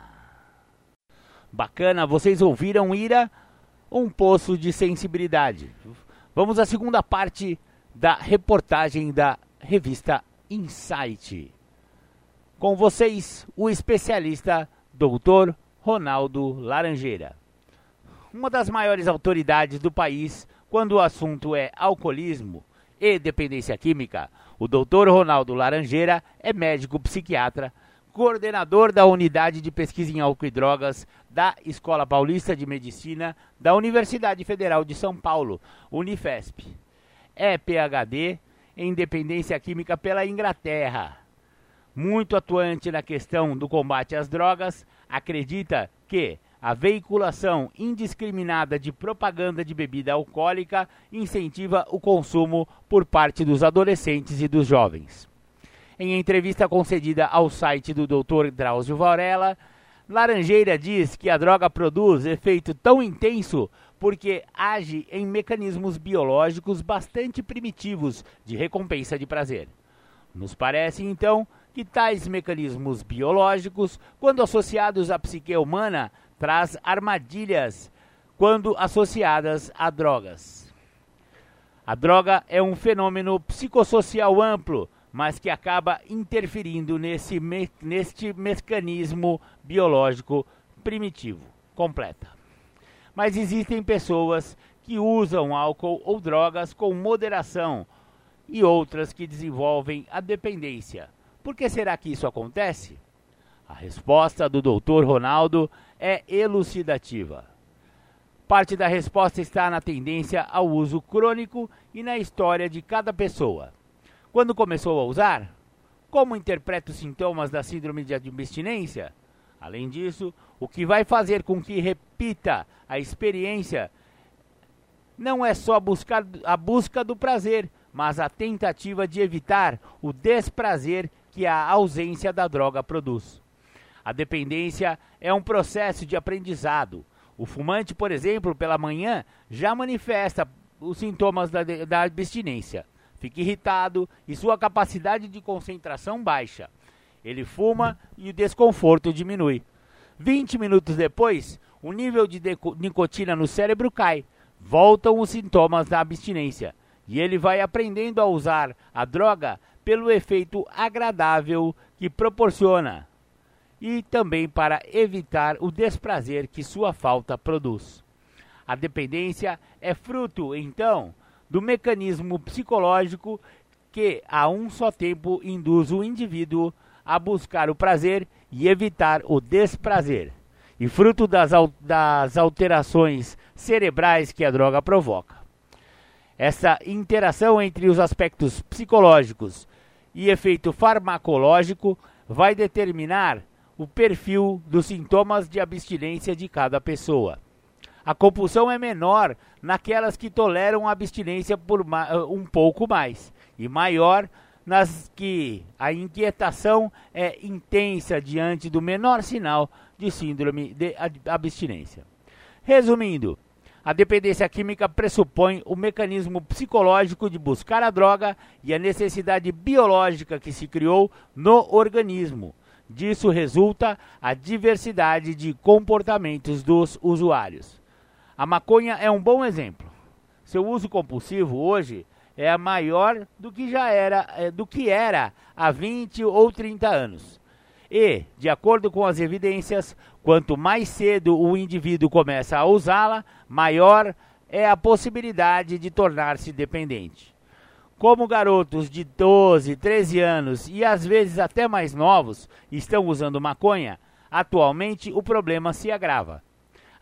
Bacana, vocês ouviram Ira? Um poço de sensibilidade. Vamos à segunda parte da reportagem da revista Insight. Com vocês, o especialista Dr. Ronaldo Laranjeira. Uma das maiores autoridades do país quando o assunto é alcoolismo e dependência química, o Dr. Ronaldo Laranjeira é médico psiquiatra, coordenador da Unidade de Pesquisa em Álcool e Drogas da Escola Paulista de Medicina da Universidade Federal de São Paulo, Unifesp. É PhD em dependência química pela Inglaterra. Muito atuante na questão do combate às drogas, acredita que a veiculação indiscriminada de propaganda de bebida alcoólica incentiva o consumo por parte dos adolescentes e dos jovens. Em entrevista concedida ao site do Dr. Drauzio Varela, Laranjeira diz que a droga produz efeito tão intenso porque age em mecanismos biológicos bastante primitivos de recompensa de prazer. Nos parece, então, que tais mecanismos biológicos, quando associados à psique humana, traz armadilhas quando associadas a drogas. A droga é um fenômeno psicossocial amplo mas que acaba interferindo nesse me neste mecanismo biológico primitivo. Completa. Mas existem pessoas que usam álcool ou drogas com moderação e outras que desenvolvem a dependência. Por que será que isso acontece? A resposta do Dr. Ronaldo é elucidativa. Parte da resposta está na tendência ao uso crônico e na história de cada pessoa. Quando começou a usar? Como interpreta os sintomas da síndrome de abstinência? Além disso, o que vai fazer com que repita a experiência não é só buscar a busca do prazer, mas a tentativa de evitar o desprazer que a ausência da droga produz. A dependência é um processo de aprendizado. O fumante, por exemplo, pela manhã já manifesta os sintomas da, da abstinência fica irritado e sua capacidade de concentração baixa. Ele fuma e o desconforto diminui. 20 minutos depois, o nível de nicotina no cérebro cai. Voltam os sintomas da abstinência e ele vai aprendendo a usar a droga pelo efeito agradável que proporciona e também para evitar o desprazer que sua falta produz. A dependência é fruto, então, do mecanismo psicológico que a um só tempo induz o indivíduo a buscar o prazer e evitar o desprazer, e fruto das, das alterações cerebrais que a droga provoca. Essa interação entre os aspectos psicológicos e efeito farmacológico vai determinar o perfil dos sintomas de abstinência de cada pessoa. A compulsão é menor naquelas que toleram a abstinência por um pouco mais, e maior nas que a inquietação é intensa diante do menor sinal de síndrome de abstinência. Resumindo, a dependência química pressupõe o mecanismo psicológico de buscar a droga e a necessidade biológica que se criou no organismo. Disso resulta a diversidade de comportamentos dos usuários. A maconha é um bom exemplo. Seu uso compulsivo hoje é maior do que já era, é, do que era há 20 ou 30 anos. E, de acordo com as evidências, quanto mais cedo o indivíduo começa a usá-la, maior é a possibilidade de tornar-se dependente. Como garotos de 12, 13 anos e às vezes até mais novos estão usando maconha, atualmente o problema se agrava.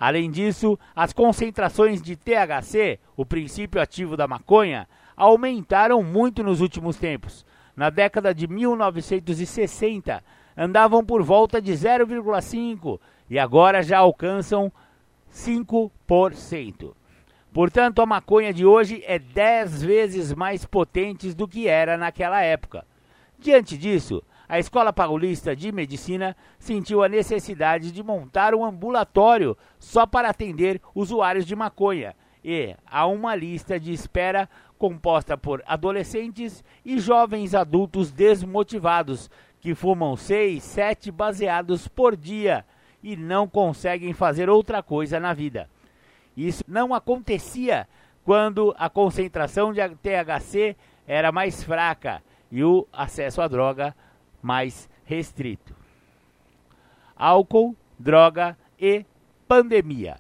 Além disso, as concentrações de THC, o princípio ativo da maconha, aumentaram muito nos últimos tempos. Na década de 1960, andavam por volta de 0,5 e agora já alcançam 5%. Portanto, a maconha de hoje é 10 vezes mais potente do que era naquela época. Diante disso, a Escola Paulista de Medicina sentiu a necessidade de montar um ambulatório só para atender usuários de maconha e há uma lista de espera composta por adolescentes e jovens adultos desmotivados que fumam 6, 7 baseados por dia e não conseguem fazer outra coisa na vida. Isso não acontecia quando a concentração de THC era mais fraca e o acesso à droga mais restrito. Álcool, droga e pandemia.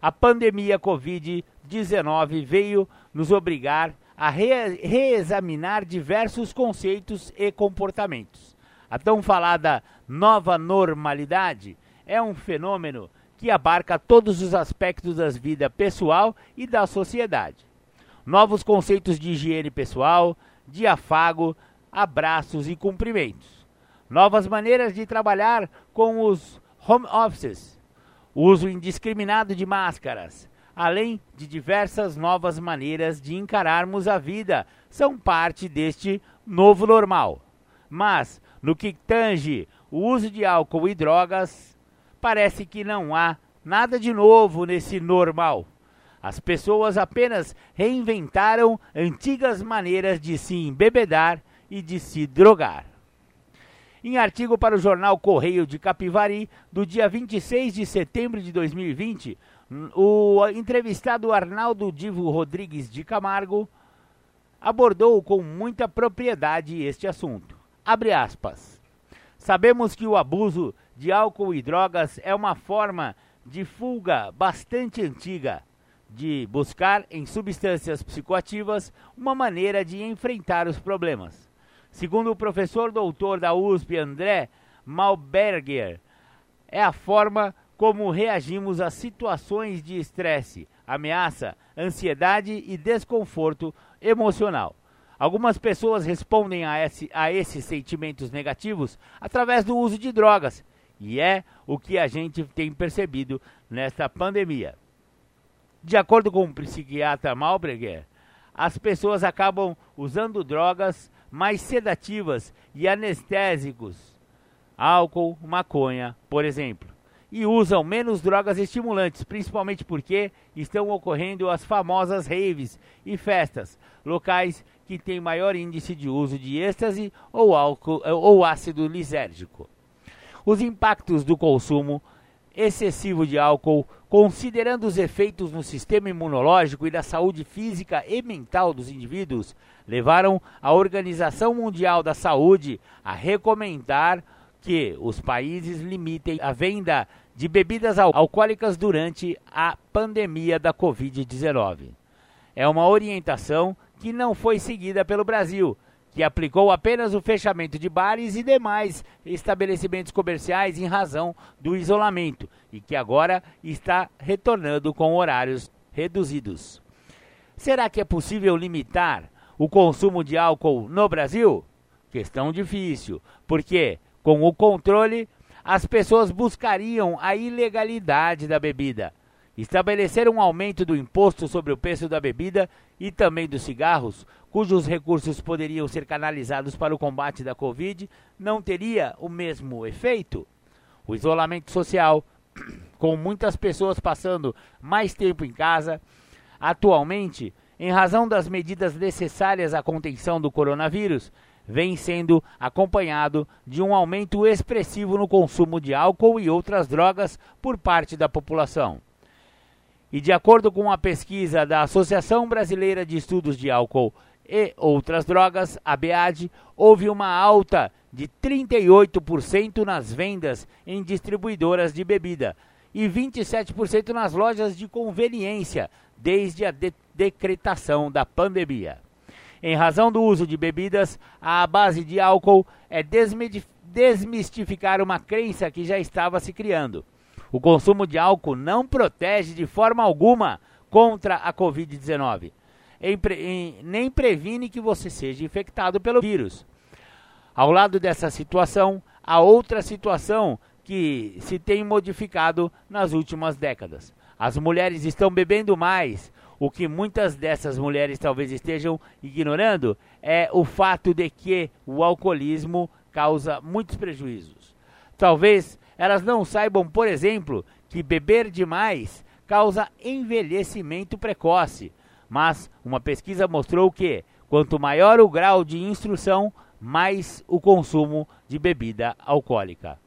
A pandemia Covid-19 veio nos obrigar a re reexaminar diversos conceitos e comportamentos. A tão falada nova normalidade é um fenômeno que abarca todos os aspectos da vida pessoal e da sociedade. Novos conceitos de higiene pessoal, de afago, abraços e cumprimentos. Novas maneiras de trabalhar com os home offices, uso indiscriminado de máscaras, além de diversas novas maneiras de encararmos a vida, são parte deste novo normal. Mas, no que tange o uso de álcool e drogas, parece que não há nada de novo nesse normal. As pessoas apenas reinventaram antigas maneiras de se embebedar e de se drogar. Em artigo para o jornal Correio de Capivari, do dia 26 de setembro de 2020, o entrevistado Arnaldo Divo Rodrigues de Camargo abordou com muita propriedade este assunto. Abre aspas. Sabemos que o abuso de álcool e drogas é uma forma de fuga bastante antiga de buscar em substâncias psicoativas uma maneira de enfrentar os problemas. Segundo o professor doutor da USP André Malberger, é a forma como reagimos a situações de estresse, ameaça, ansiedade e desconforto emocional. Algumas pessoas respondem a, esse, a esses sentimentos negativos através do uso de drogas, e é o que a gente tem percebido nesta pandemia. De acordo com o psiquiatra Malbreger, as pessoas acabam usando drogas mais sedativas e anestésicos, álcool, maconha, por exemplo, e usam menos drogas estimulantes, principalmente porque estão ocorrendo as famosas raves e festas, locais que têm maior índice de uso de êxtase ou álcool ou ácido lisérgico. Os impactos do consumo excessivo de álcool, considerando os efeitos no sistema imunológico e da saúde física e mental dos indivíduos, levaram a Organização Mundial da Saúde a recomendar que os países limitem a venda de bebidas alcoólicas durante a pandemia da Covid-19. É uma orientação que não foi seguida pelo Brasil, que aplicou apenas o fechamento de bares e demais estabelecimentos comerciais em razão do isolamento e que agora está retornando com horários reduzidos. Será que é possível limitar o consumo de álcool no Brasil? Questão difícil, porque com o controle as pessoas buscariam a ilegalidade da bebida. Estabelecer um aumento do imposto sobre o preço da bebida e também dos cigarros cujos recursos poderiam ser canalizados para o combate da Covid, não teria o mesmo efeito? O isolamento social, com muitas pessoas passando mais tempo em casa, atualmente, em razão das medidas necessárias à contenção do coronavírus, vem sendo acompanhado de um aumento expressivo no consumo de álcool e outras drogas por parte da população. E de acordo com a pesquisa da Associação Brasileira de Estudos de Álcool e outras drogas, a BEAD, houve uma alta de 38% nas vendas em distribuidoras de bebida e 27% nas lojas de conveniência desde a de decretação da pandemia. Em razão do uso de bebidas à base de álcool, é desmistificar uma crença que já estava se criando. O consumo de álcool não protege de forma alguma contra a Covid-19 nem previne que você seja infectado pelo vírus. Ao lado dessa situação, há outra situação que se tem modificado nas últimas décadas. As mulheres estão bebendo mais, O que muitas dessas mulheres talvez estejam ignorando é o fato de que o alcoolismo causa muitos prejuízos. Talvez elas não saibam, por exemplo, que beber demais causa envelhecimento precoce, mas uma pesquisa mostrou que quanto maior o grau de instrução, mais o consumo de bebida alcoólica.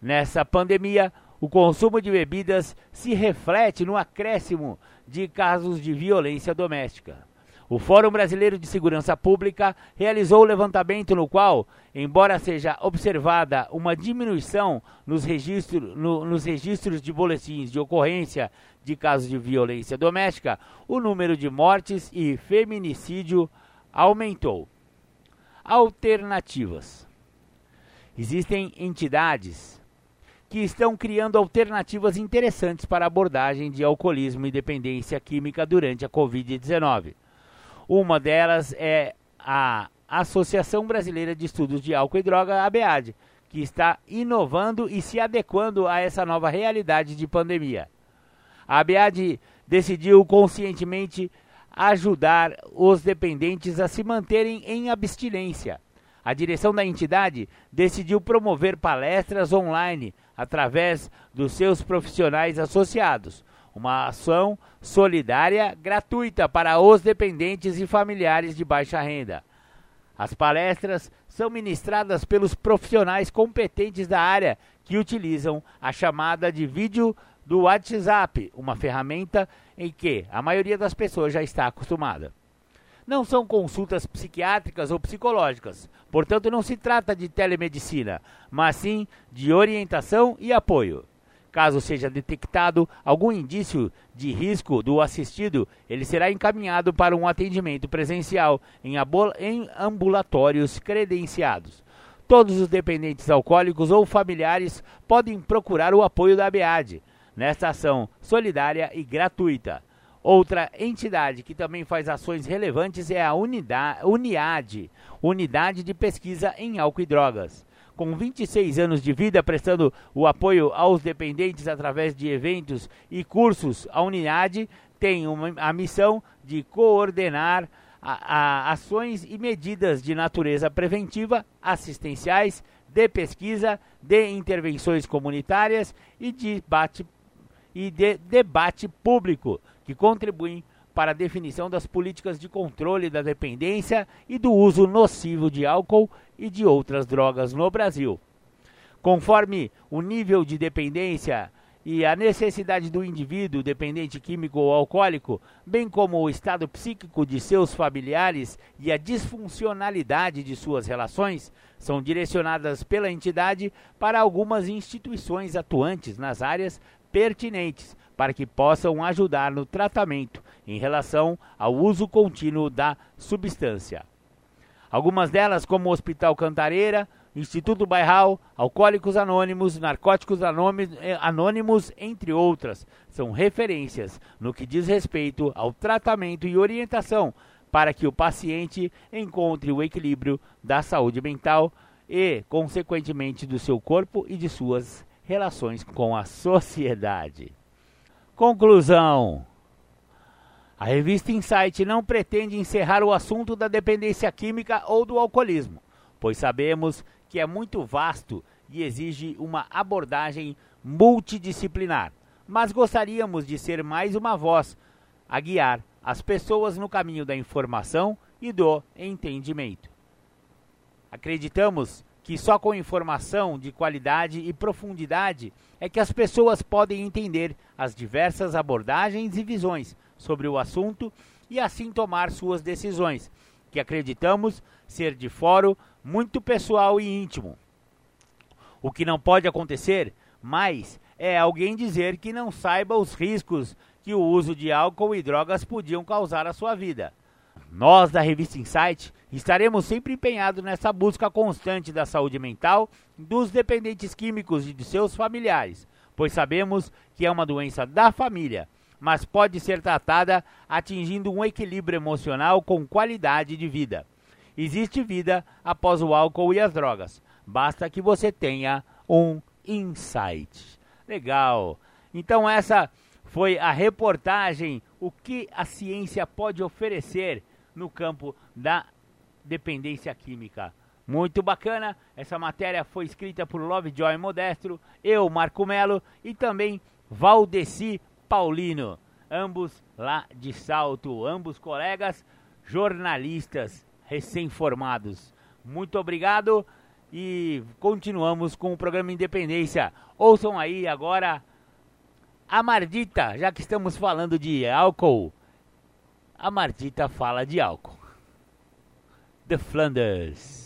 Nessa pandemia, o consumo de bebidas se reflete no acréscimo de casos de violência doméstica. O Fórum Brasileiro de Segurança Pública realizou o levantamento no qual, embora seja observada uma diminuição nos, registro, no, nos registros de boletins de ocorrência de casos de violência doméstica, o número de mortes e feminicídio aumentou. Alternativas: Existem entidades que estão criando alternativas interessantes para abordagem de alcoolismo e dependência química durante a Covid-19. Uma delas é a Associação Brasileira de Estudos de Álcool e Droga, ABAD, que está inovando e se adequando a essa nova realidade de pandemia. A ABAD decidiu conscientemente ajudar os dependentes a se manterem em abstinência. A direção da entidade decidiu promover palestras online através dos seus profissionais associados, uma ação solidária gratuita para os dependentes e familiares de baixa renda. As palestras são ministradas pelos profissionais competentes da área que utilizam a chamada de vídeo do WhatsApp, uma ferramenta em que a maioria das pessoas já está acostumada. Não são consultas psiquiátricas ou psicológicas, portanto, não se trata de telemedicina, mas sim de orientação e apoio. Caso seja detectado algum indício de risco do assistido, ele será encaminhado para um atendimento presencial em, em ambulatórios credenciados. Todos os dependentes alcoólicos ou familiares podem procurar o apoio da ABAD nesta ação solidária e gratuita. Outra entidade que também faz ações relevantes é a Unidade, Unidade de Pesquisa em Álcool e Drogas. Com 26 anos de vida prestando o apoio aos dependentes através de eventos e cursos, a Unidade tem uma, a missão de coordenar a, a ações e medidas de natureza preventiva, assistenciais, de pesquisa, de intervenções comunitárias e de e de debate público, que contribuem para a definição das políticas de controle da dependência e do uso nocivo de álcool e de outras drogas no Brasil. Conforme o nível de dependência e a necessidade do indivíduo dependente químico ou alcoólico, bem como o estado psíquico de seus familiares e a disfuncionalidade de suas relações, são direcionadas pela entidade para algumas instituições atuantes nas áreas pertinentes para que possam ajudar no tratamento em relação ao uso contínuo da substância. Algumas delas, como o Hospital Cantareira, Instituto Bairral, Alcoólicos Anônimos, Narcóticos Anônimos, entre outras, são referências no que diz respeito ao tratamento e orientação para que o paciente encontre o equilíbrio da saúde mental e, consequentemente, do seu corpo e de suas relações com a sociedade. Conclusão: a revista Insight não pretende encerrar o assunto da dependência química ou do alcoolismo, pois sabemos que é muito vasto e exige uma abordagem multidisciplinar. Mas gostaríamos de ser mais uma voz a guiar as pessoas no caminho da informação e do entendimento. Acreditamos que só com informação de qualidade e profundidade é que as pessoas podem entender as diversas abordagens e visões sobre o assunto e assim tomar suas decisões, que acreditamos ser de fórum muito pessoal e íntimo. O que não pode acontecer mais é alguém dizer que não saiba os riscos que o uso de álcool e drogas podiam causar à sua vida. Nós da revista Insight estaremos sempre empenhados nessa busca constante da saúde mental dos dependentes químicos e de seus familiares, pois sabemos que é uma doença da família, mas pode ser tratada atingindo um equilíbrio emocional com qualidade de vida. Existe vida após o álcool e as drogas, basta que você tenha um insight. Legal. Então essa foi a reportagem o que a ciência pode oferecer no campo da dependência química. Muito bacana, essa matéria foi escrita por Lovejoy Modestro, eu, Marco Melo e também Valdeci Paulino, ambos lá de Salto, ambos colegas jornalistas recém-formados. Muito obrigado e continuamos com o programa Independência. Ouçam aí agora a Mardita, já que estamos falando de álcool. A Mardita fala de álcool. The Flanders.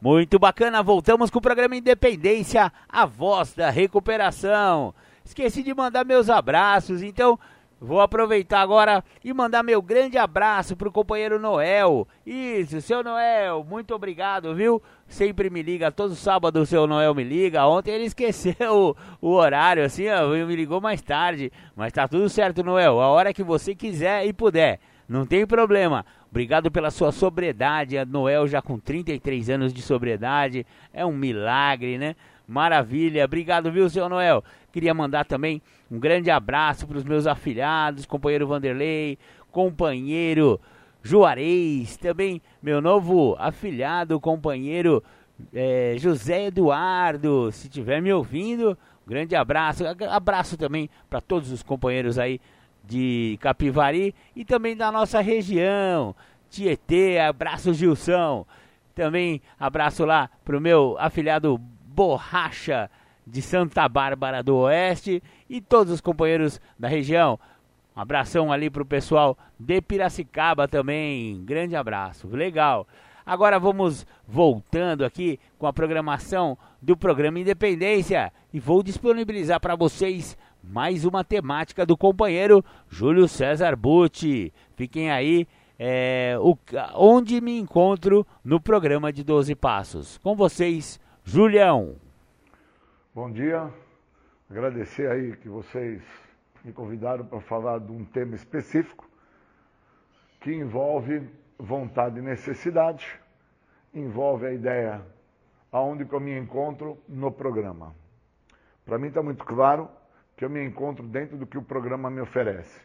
Muito bacana, voltamos com o programa Independência, a voz da recuperação. Esqueci de mandar meus abraços, então Vou aproveitar agora e mandar meu grande abraço pro companheiro Noel. Isso, seu Noel, muito obrigado, viu? Sempre me liga, todo sábado o seu Noel me liga. Ontem ele esqueceu o, o horário, assim, ó, me ligou mais tarde. Mas tá tudo certo, Noel, a hora que você quiser e puder. Não tem problema. Obrigado pela sua sobriedade. Noel já com 33 anos de sobriedade. É um milagre, né? Maravilha. Obrigado, viu, seu Noel? Queria mandar também um grande abraço para os meus afilhados, companheiro Vanderlei, companheiro Juarez, também meu novo afilhado, companheiro é, José Eduardo. Se estiver me ouvindo, um grande abraço. Abraço também para todos os companheiros aí de Capivari e também da nossa região. Tietê, abraço Gilson. Também abraço lá pro meu afilhado Borracha de Santa Bárbara do Oeste e todos os companheiros da região. Um abração ali pro pessoal de Piracicaba também. Grande abraço. Legal. Agora vamos voltando aqui com a programação do programa Independência e vou disponibilizar para vocês mais uma temática do companheiro Júlio César Butti. Fiquem aí é, o, onde me encontro no programa de 12 Passos. Com vocês, Julião. Bom dia, agradecer aí que vocês me convidaram para falar de um tema específico que envolve vontade e necessidade, envolve a ideia aonde que eu me encontro no programa. Para mim está muito claro que eu me encontro dentro do que o programa me oferece.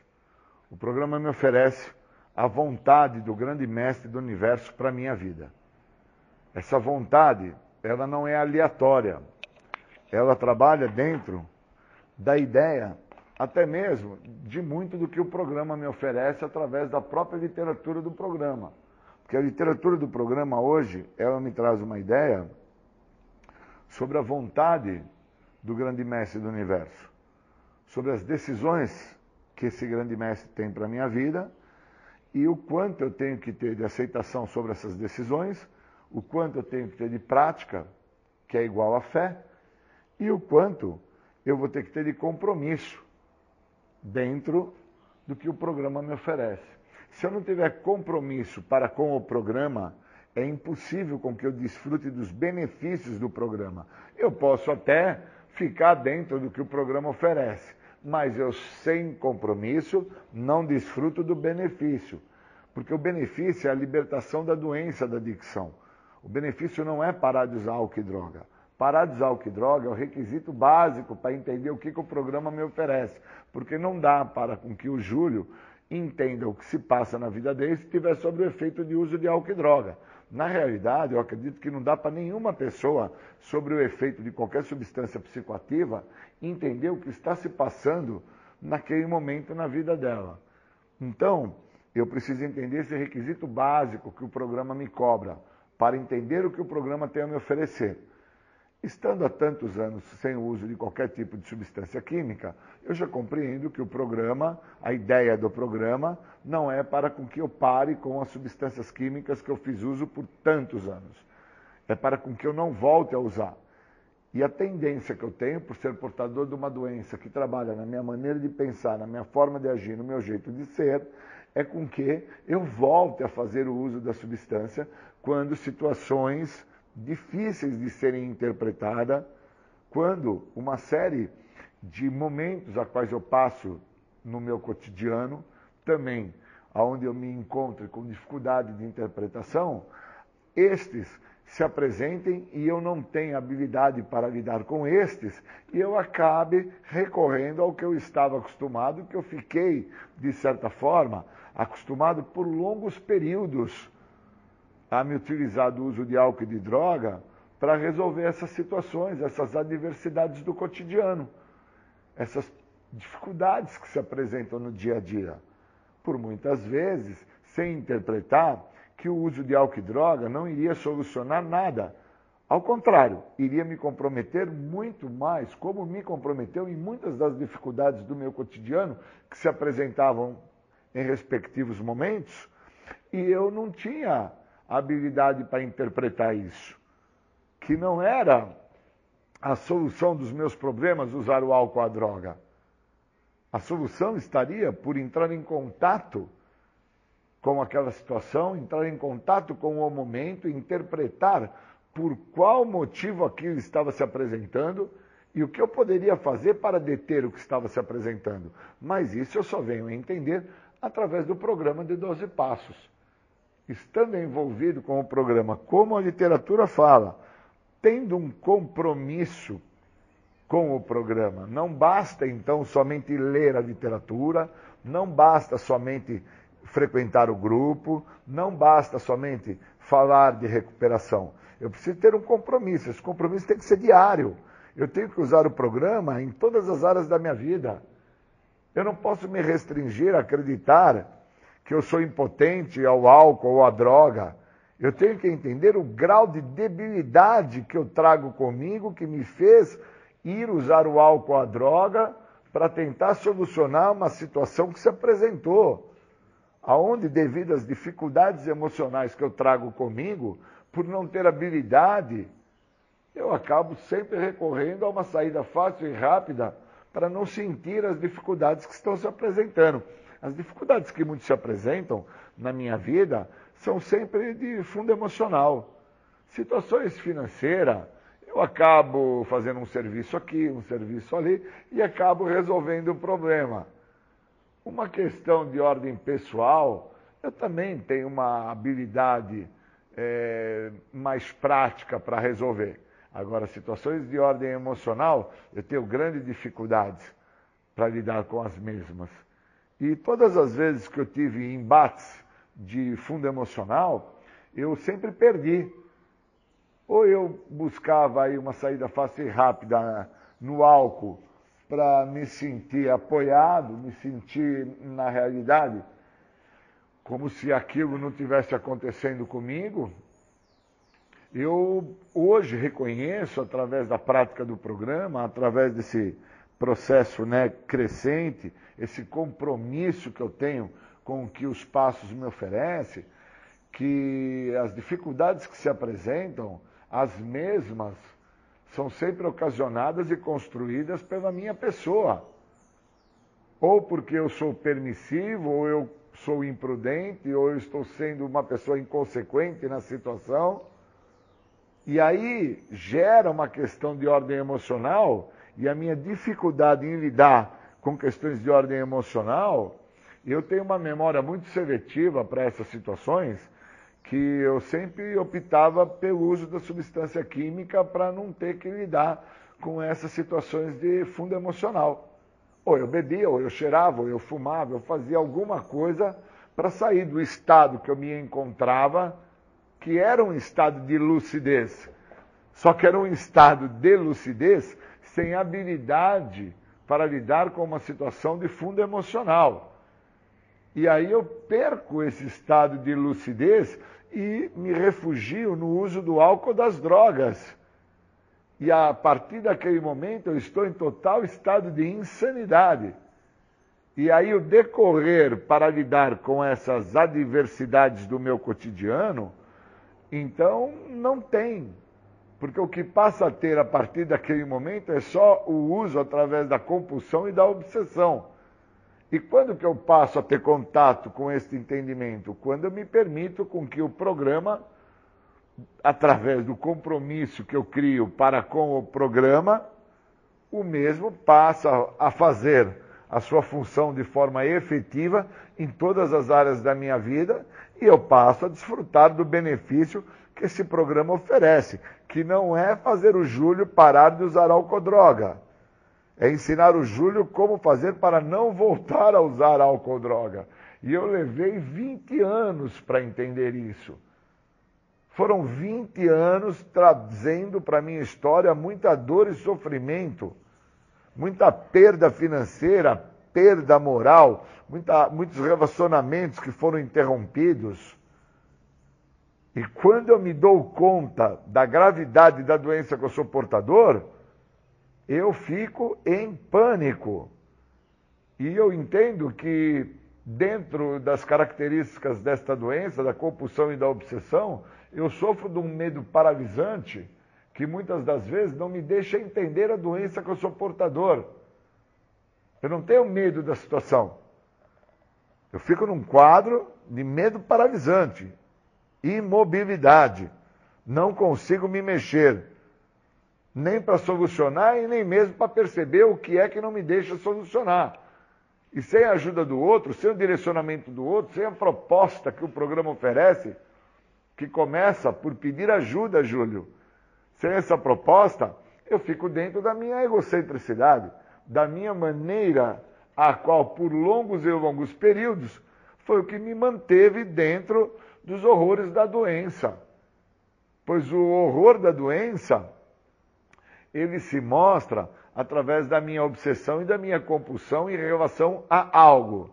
O programa me oferece a vontade do grande mestre do universo para a minha vida. Essa vontade, ela não é aleatória, ela trabalha dentro da ideia, até mesmo de muito do que o programa me oferece através da própria literatura do programa. Porque a literatura do programa hoje, ela me traz uma ideia sobre a vontade do grande mestre do universo, sobre as decisões que esse grande mestre tem para a minha vida e o quanto eu tenho que ter de aceitação sobre essas decisões, o quanto eu tenho que ter de prática, que é igual à fé, e o quanto eu vou ter que ter de compromisso dentro do que o programa me oferece. Se eu não tiver compromisso para com o programa, é impossível com que eu desfrute dos benefícios do programa. Eu posso até ficar dentro do que o programa oferece, mas eu sem compromisso não desfruto do benefício. Porque o benefício é a libertação da doença da adicção. O benefício não é parar de usar álcool e droga. Parar de usar álcool e droga é o requisito básico para entender o que, que o programa me oferece. Porque não dá para com que o Júlio entenda o que se passa na vida dele se estiver sobre o efeito de uso de álcool e droga. Na realidade, eu acredito que não dá para nenhuma pessoa, sobre o efeito de qualquer substância psicoativa, entender o que está se passando naquele momento na vida dela. Então, eu preciso entender esse requisito básico que o programa me cobra, para entender o que o programa tem a me oferecer. Estando há tantos anos sem o uso de qualquer tipo de substância química, eu já compreendo que o programa, a ideia do programa, não é para com que eu pare com as substâncias químicas que eu fiz uso por tantos anos. É para com que eu não volte a usar. E a tendência que eu tenho, por ser portador de uma doença que trabalha na minha maneira de pensar, na minha forma de agir, no meu jeito de ser, é com que eu volte a fazer o uso da substância quando situações difíceis de serem interpretadas, quando uma série de momentos a quais eu passo no meu cotidiano, também aonde eu me encontro com dificuldade de interpretação, estes se apresentem e eu não tenho habilidade para lidar com estes, e eu acabe recorrendo ao que eu estava acostumado, que eu fiquei, de certa forma, acostumado por longos períodos a me utilizar do uso de álcool e de droga para resolver essas situações, essas adversidades do cotidiano, essas dificuldades que se apresentam no dia a dia. Por muitas vezes, sem interpretar que o uso de álcool e droga não iria solucionar nada. Ao contrário, iria me comprometer muito mais, como me comprometeu em muitas das dificuldades do meu cotidiano que se apresentavam em respectivos momentos, e eu não tinha habilidade para interpretar isso. Que não era a solução dos meus problemas usar o álcool a droga. A solução estaria por entrar em contato com aquela situação, entrar em contato com o momento, interpretar por qual motivo aquilo estava se apresentando e o que eu poderia fazer para deter o que estava se apresentando. Mas isso eu só venho a entender através do programa de 12 passos estando envolvido com o programa, como a literatura fala, tendo um compromisso com o programa. Não basta então somente ler a literatura, não basta somente frequentar o grupo, não basta somente falar de recuperação. Eu preciso ter um compromisso. Esse compromisso tem que ser diário. Eu tenho que usar o programa em todas as áreas da minha vida. Eu não posso me restringir a acreditar que eu sou impotente ao álcool ou à droga. Eu tenho que entender o grau de debilidade que eu trago comigo que me fez ir usar o álcool ou a droga para tentar solucionar uma situação que se apresentou. Aonde, devido às dificuldades emocionais que eu trago comigo, por não ter habilidade, eu acabo sempre recorrendo a uma saída fácil e rápida para não sentir as dificuldades que estão se apresentando. As dificuldades que muitos se apresentam na minha vida são sempre de fundo emocional. Situações financeiras, eu acabo fazendo um serviço aqui, um serviço ali e acabo resolvendo um problema. Uma questão de ordem pessoal, eu também tenho uma habilidade é, mais prática para resolver. Agora, situações de ordem emocional, eu tenho grandes dificuldades para lidar com as mesmas. E todas as vezes que eu tive embates de fundo emocional, eu sempre perdi. Ou eu buscava aí uma saída fácil e rápida no álcool para me sentir apoiado, me sentir na realidade como se aquilo não tivesse acontecendo comigo. Eu hoje reconheço através da prática do programa, através desse processo né, crescente, esse compromisso que eu tenho com o que os passos me oferecem, que as dificuldades que se apresentam, as mesmas, são sempre ocasionadas e construídas pela minha pessoa. Ou porque eu sou permissivo, ou eu sou imprudente, ou eu estou sendo uma pessoa inconsequente na situação. E aí gera uma questão de ordem emocional e a minha dificuldade em lidar com questões de ordem emocional, eu tenho uma memória muito seletiva para essas situações, que eu sempre optava pelo uso da substância química para não ter que lidar com essas situações de fundo emocional. Ou eu bebia, ou eu cheirava, ou eu fumava, eu fazia alguma coisa para sair do estado que eu me encontrava, que era um estado de lucidez. Só que era um estado de lucidez sem habilidade para lidar com uma situação de fundo emocional. E aí eu perco esse estado de lucidez e me refugio no uso do álcool das drogas. E a partir daquele momento eu estou em total estado de insanidade. E aí o decorrer para lidar com essas adversidades do meu cotidiano, então não tem. Porque o que passa a ter a partir daquele momento é só o uso através da compulsão e da obsessão. E quando que eu passo a ter contato com este entendimento? Quando eu me permito com que o programa, através do compromisso que eu crio para com o programa, o mesmo passa a fazer a sua função de forma efetiva em todas as áreas da minha vida e eu passo a desfrutar do benefício que esse programa oferece, que não é fazer o Júlio parar de usar álcool droga. É ensinar o Júlio como fazer para não voltar a usar álcool droga. E eu levei 20 anos para entender isso. Foram 20 anos trazendo para a minha história muita dor e sofrimento muita perda financeira, perda moral, muita, muitos relacionamentos que foram interrompidos. E quando eu me dou conta da gravidade da doença que eu sou portador, eu fico em pânico. E eu entendo que, dentro das características desta doença, da compulsão e da obsessão, eu sofro de um medo paralisante que muitas das vezes não me deixa entender a doença que eu sou portador. Eu não tenho medo da situação. Eu fico num quadro de medo paralisante, imobilidade. Não consigo me mexer, nem para solucionar e nem mesmo para perceber o que é que não me deixa solucionar. E sem a ajuda do outro, sem o direcionamento do outro, sem a proposta que o programa oferece, que começa por pedir ajuda, Júlio sem essa proposta, eu fico dentro da minha egocentricidade, da minha maneira, a qual por longos e longos períodos foi o que me manteve dentro dos horrores da doença. Pois o horror da doença, ele se mostra através da minha obsessão e da minha compulsão em relação a algo.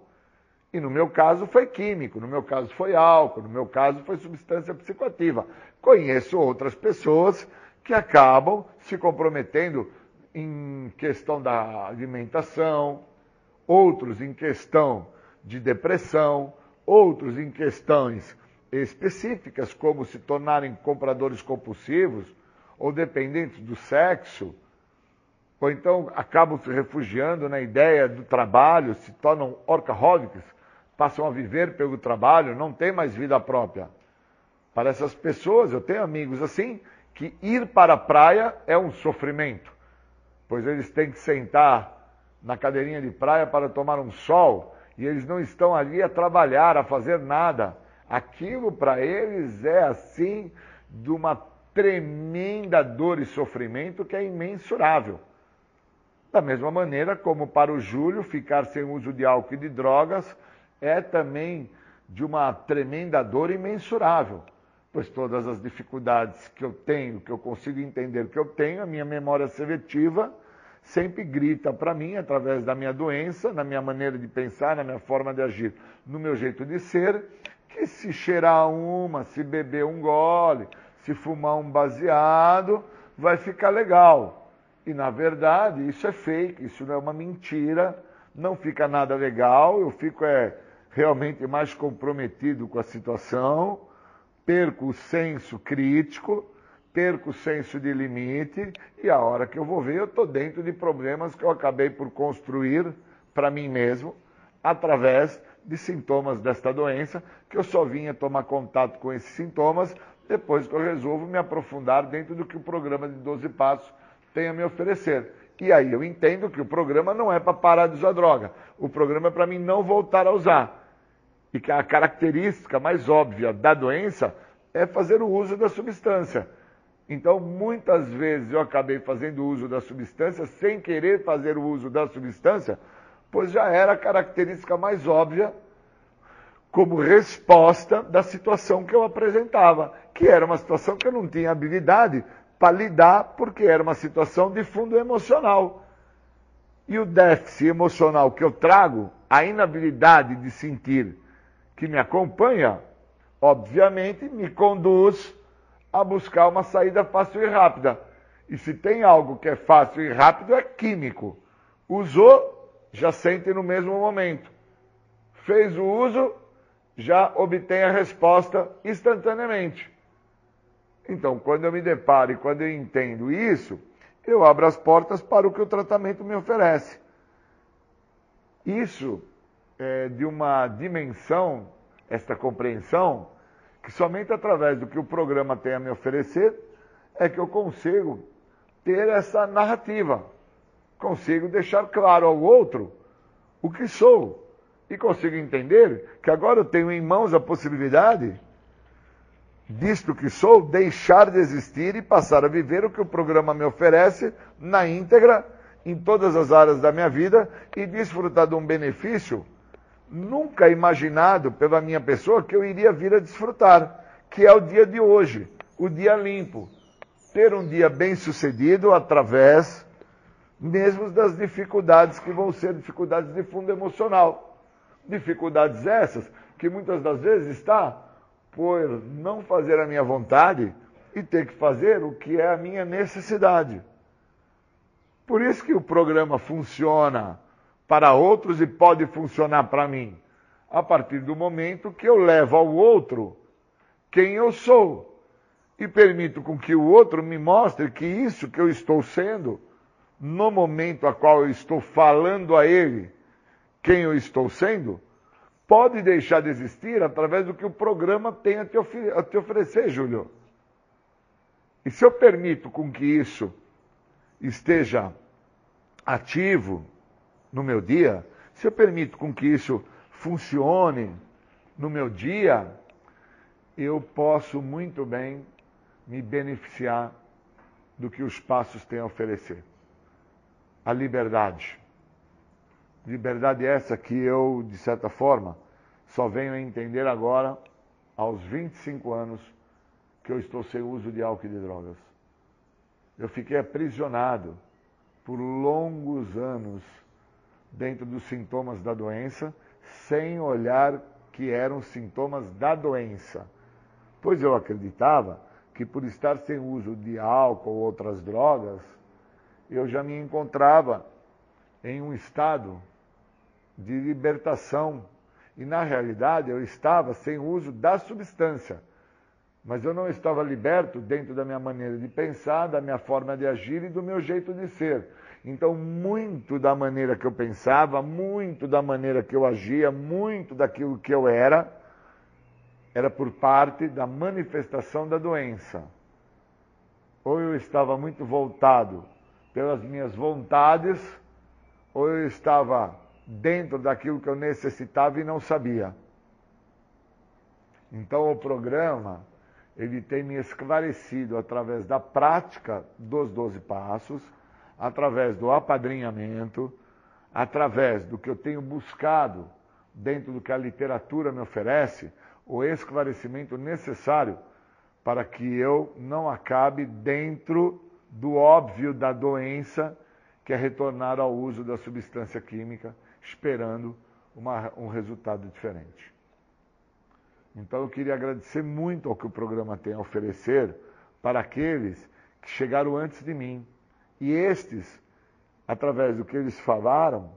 E no meu caso foi químico, no meu caso foi álcool, no meu caso foi substância psicoativa. Conheço outras pessoas que acabam se comprometendo em questão da alimentação, outros em questão de depressão, outros em questões específicas, como se tornarem compradores compulsivos ou dependentes do sexo, ou então acabam se refugiando na ideia do trabalho, se tornam orcaholics, passam a viver pelo trabalho, não têm mais vida própria. Para essas pessoas, eu tenho amigos assim, que ir para a praia é um sofrimento, pois eles têm que sentar na cadeirinha de praia para tomar um sol e eles não estão ali a trabalhar, a fazer nada. Aquilo para eles é assim de uma tremenda dor e sofrimento que é imensurável. Da mesma maneira como para o Júlio ficar sem uso de álcool e de drogas é também de uma tremenda dor imensurável pois todas as dificuldades que eu tenho, que eu consigo entender que eu tenho, a minha memória seletiva sempre grita para mim, através da minha doença, na minha maneira de pensar, na minha forma de agir, no meu jeito de ser, que se cheirar uma, se beber um gole, se fumar um baseado, vai ficar legal. E na verdade, isso é fake, isso não é uma mentira, não fica nada legal, eu fico é, realmente mais comprometido com a situação perco o senso crítico, perco o senso de limite e a hora que eu vou ver, eu estou dentro de problemas que eu acabei por construir para mim mesmo através de sintomas desta doença, que eu só vinha tomar contato com esses sintomas depois que eu resolvo me aprofundar dentro do que o programa de 12 passos tem a me oferecer. E aí eu entendo que o programa não é para parar de usar droga. O programa é para mim não voltar a usar e que a característica mais óbvia da doença é fazer o uso da substância. Então, muitas vezes eu acabei fazendo uso da substância sem querer fazer o uso da substância, pois já era a característica mais óbvia como resposta da situação que eu apresentava, que era uma situação que eu não tinha habilidade para lidar, porque era uma situação de fundo emocional. E o déficit emocional que eu trago, a inabilidade de sentir que me acompanha, obviamente me conduz a buscar uma saída fácil e rápida. E se tem algo que é fácil e rápido, é químico. Usou, já sente no mesmo momento. Fez o uso, já obtém a resposta instantaneamente. Então, quando eu me deparo e quando eu entendo isso, eu abro as portas para o que o tratamento me oferece. Isso é de uma dimensão, esta compreensão, que somente através do que o programa tem a me oferecer é que eu consigo ter essa narrativa. Consigo deixar claro ao outro o que sou. E consigo entender que agora eu tenho em mãos a possibilidade disto que sou, deixar de existir e passar a viver o que o programa me oferece na íntegra, em todas as áreas da minha vida e desfrutar de um benefício nunca imaginado pela minha pessoa que eu iria vir a desfrutar, que é o dia de hoje, o dia limpo. Ter um dia bem sucedido através mesmo das dificuldades que vão ser dificuldades de fundo emocional. Dificuldades essas que muitas das vezes está por não fazer a minha vontade e ter que fazer o que é a minha necessidade. Por isso que o programa funciona para outros e pode funcionar para mim. A partir do momento que eu levo ao outro quem eu sou e permito com que o outro me mostre que isso que eu estou sendo, no momento a qual eu estou falando a ele quem eu estou sendo, pode deixar de existir através do que o programa tem a te, a te oferecer, Júlio. E se eu permito com que isso esteja ativo no meu dia, se eu permito com que isso funcione no meu dia, eu posso muito bem me beneficiar do que os passos têm a oferecer. A liberdade. Liberdade essa que eu, de certa forma, só venho a entender agora, aos 25 anos, que eu estou sem uso de álcool e de drogas. Eu fiquei aprisionado por longos anos dentro dos sintomas da doença, sem olhar que eram sintomas da doença. Pois eu acreditava que por estar sem uso de álcool ou outras drogas, eu já me encontrava em um estado de libertação. E na realidade eu estava sem uso da substância. Mas eu não estava liberto dentro da minha maneira de pensar, da minha forma de agir e do meu jeito de ser. Então, muito da maneira que eu pensava, muito da maneira que eu agia, muito daquilo que eu era, era por parte da manifestação da doença. Ou eu estava muito voltado pelas minhas vontades, ou eu estava dentro daquilo que eu necessitava e não sabia. Então o programa, ele tem me esclarecido através da prática dos 12 passos, através do apadrinhamento, através do que eu tenho buscado dentro do que a literatura me oferece, o esclarecimento necessário para que eu não acabe dentro do óbvio da doença, que é retornar ao uso da substância química esperando uma, um resultado diferente. Então eu queria agradecer muito ao que o programa tem a oferecer para aqueles que chegaram antes de mim. E estes, através do que eles falaram,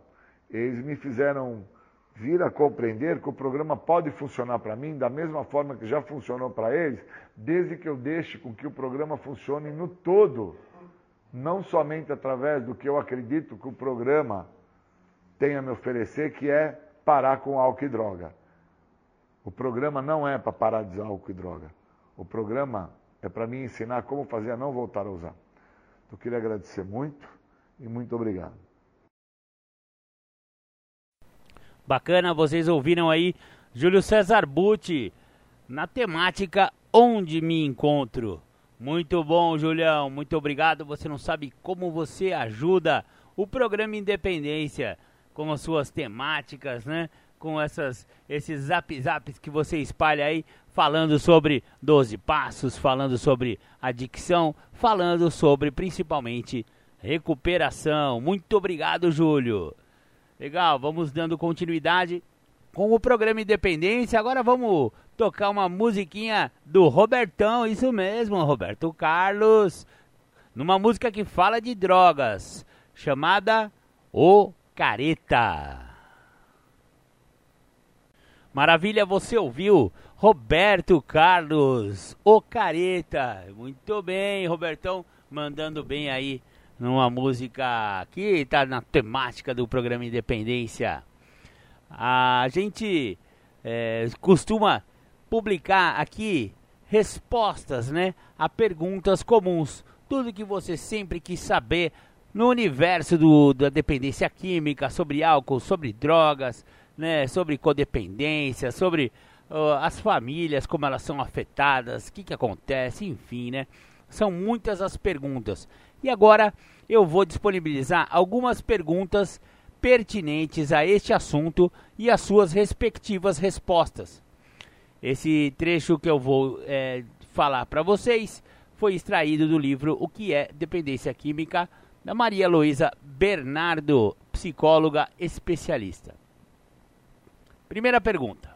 eles me fizeram vir a compreender que o programa pode funcionar para mim da mesma forma que já funcionou para eles, desde que eu deixe com que o programa funcione no todo, não somente através do que eu acredito que o programa tem a me oferecer, que é parar com álcool e droga. O programa não é para parar de usar álcool e droga. O programa é para me ensinar como fazer a não voltar a usar. Eu queria agradecer muito e muito obrigado. Bacana, vocês ouviram aí Júlio César Butti na temática Onde Me Encontro. Muito bom, Julião, muito obrigado. Você não sabe como você ajuda o programa Independência com as suas temáticas, né? Com essas, esses zap zaps que você espalha aí, falando sobre 12 passos, falando sobre adicção, falando sobre principalmente recuperação. Muito obrigado, Júlio. Legal, vamos dando continuidade com o programa Independência. Agora vamos tocar uma musiquinha do Robertão, isso mesmo, Roberto Carlos. numa música que fala de drogas, chamada O Careta. Maravilha, você ouviu Roberto Carlos, O Careta. Muito bem, Robertão, mandando bem aí numa música que está na temática do programa Independência. A gente é, costuma publicar aqui respostas, né, a perguntas comuns, tudo que você sempre quis saber no universo do, da dependência química, sobre álcool, sobre drogas, né, sobre codependência, sobre uh, as famílias, como elas são afetadas, o que, que acontece, enfim, né? São muitas as perguntas. E agora eu vou disponibilizar algumas perguntas pertinentes a este assunto e as suas respectivas respostas. Esse trecho que eu vou é, falar para vocês foi extraído do livro O que é Dependência Química, da Maria Luísa Bernardo, psicóloga especialista. Primeira pergunta.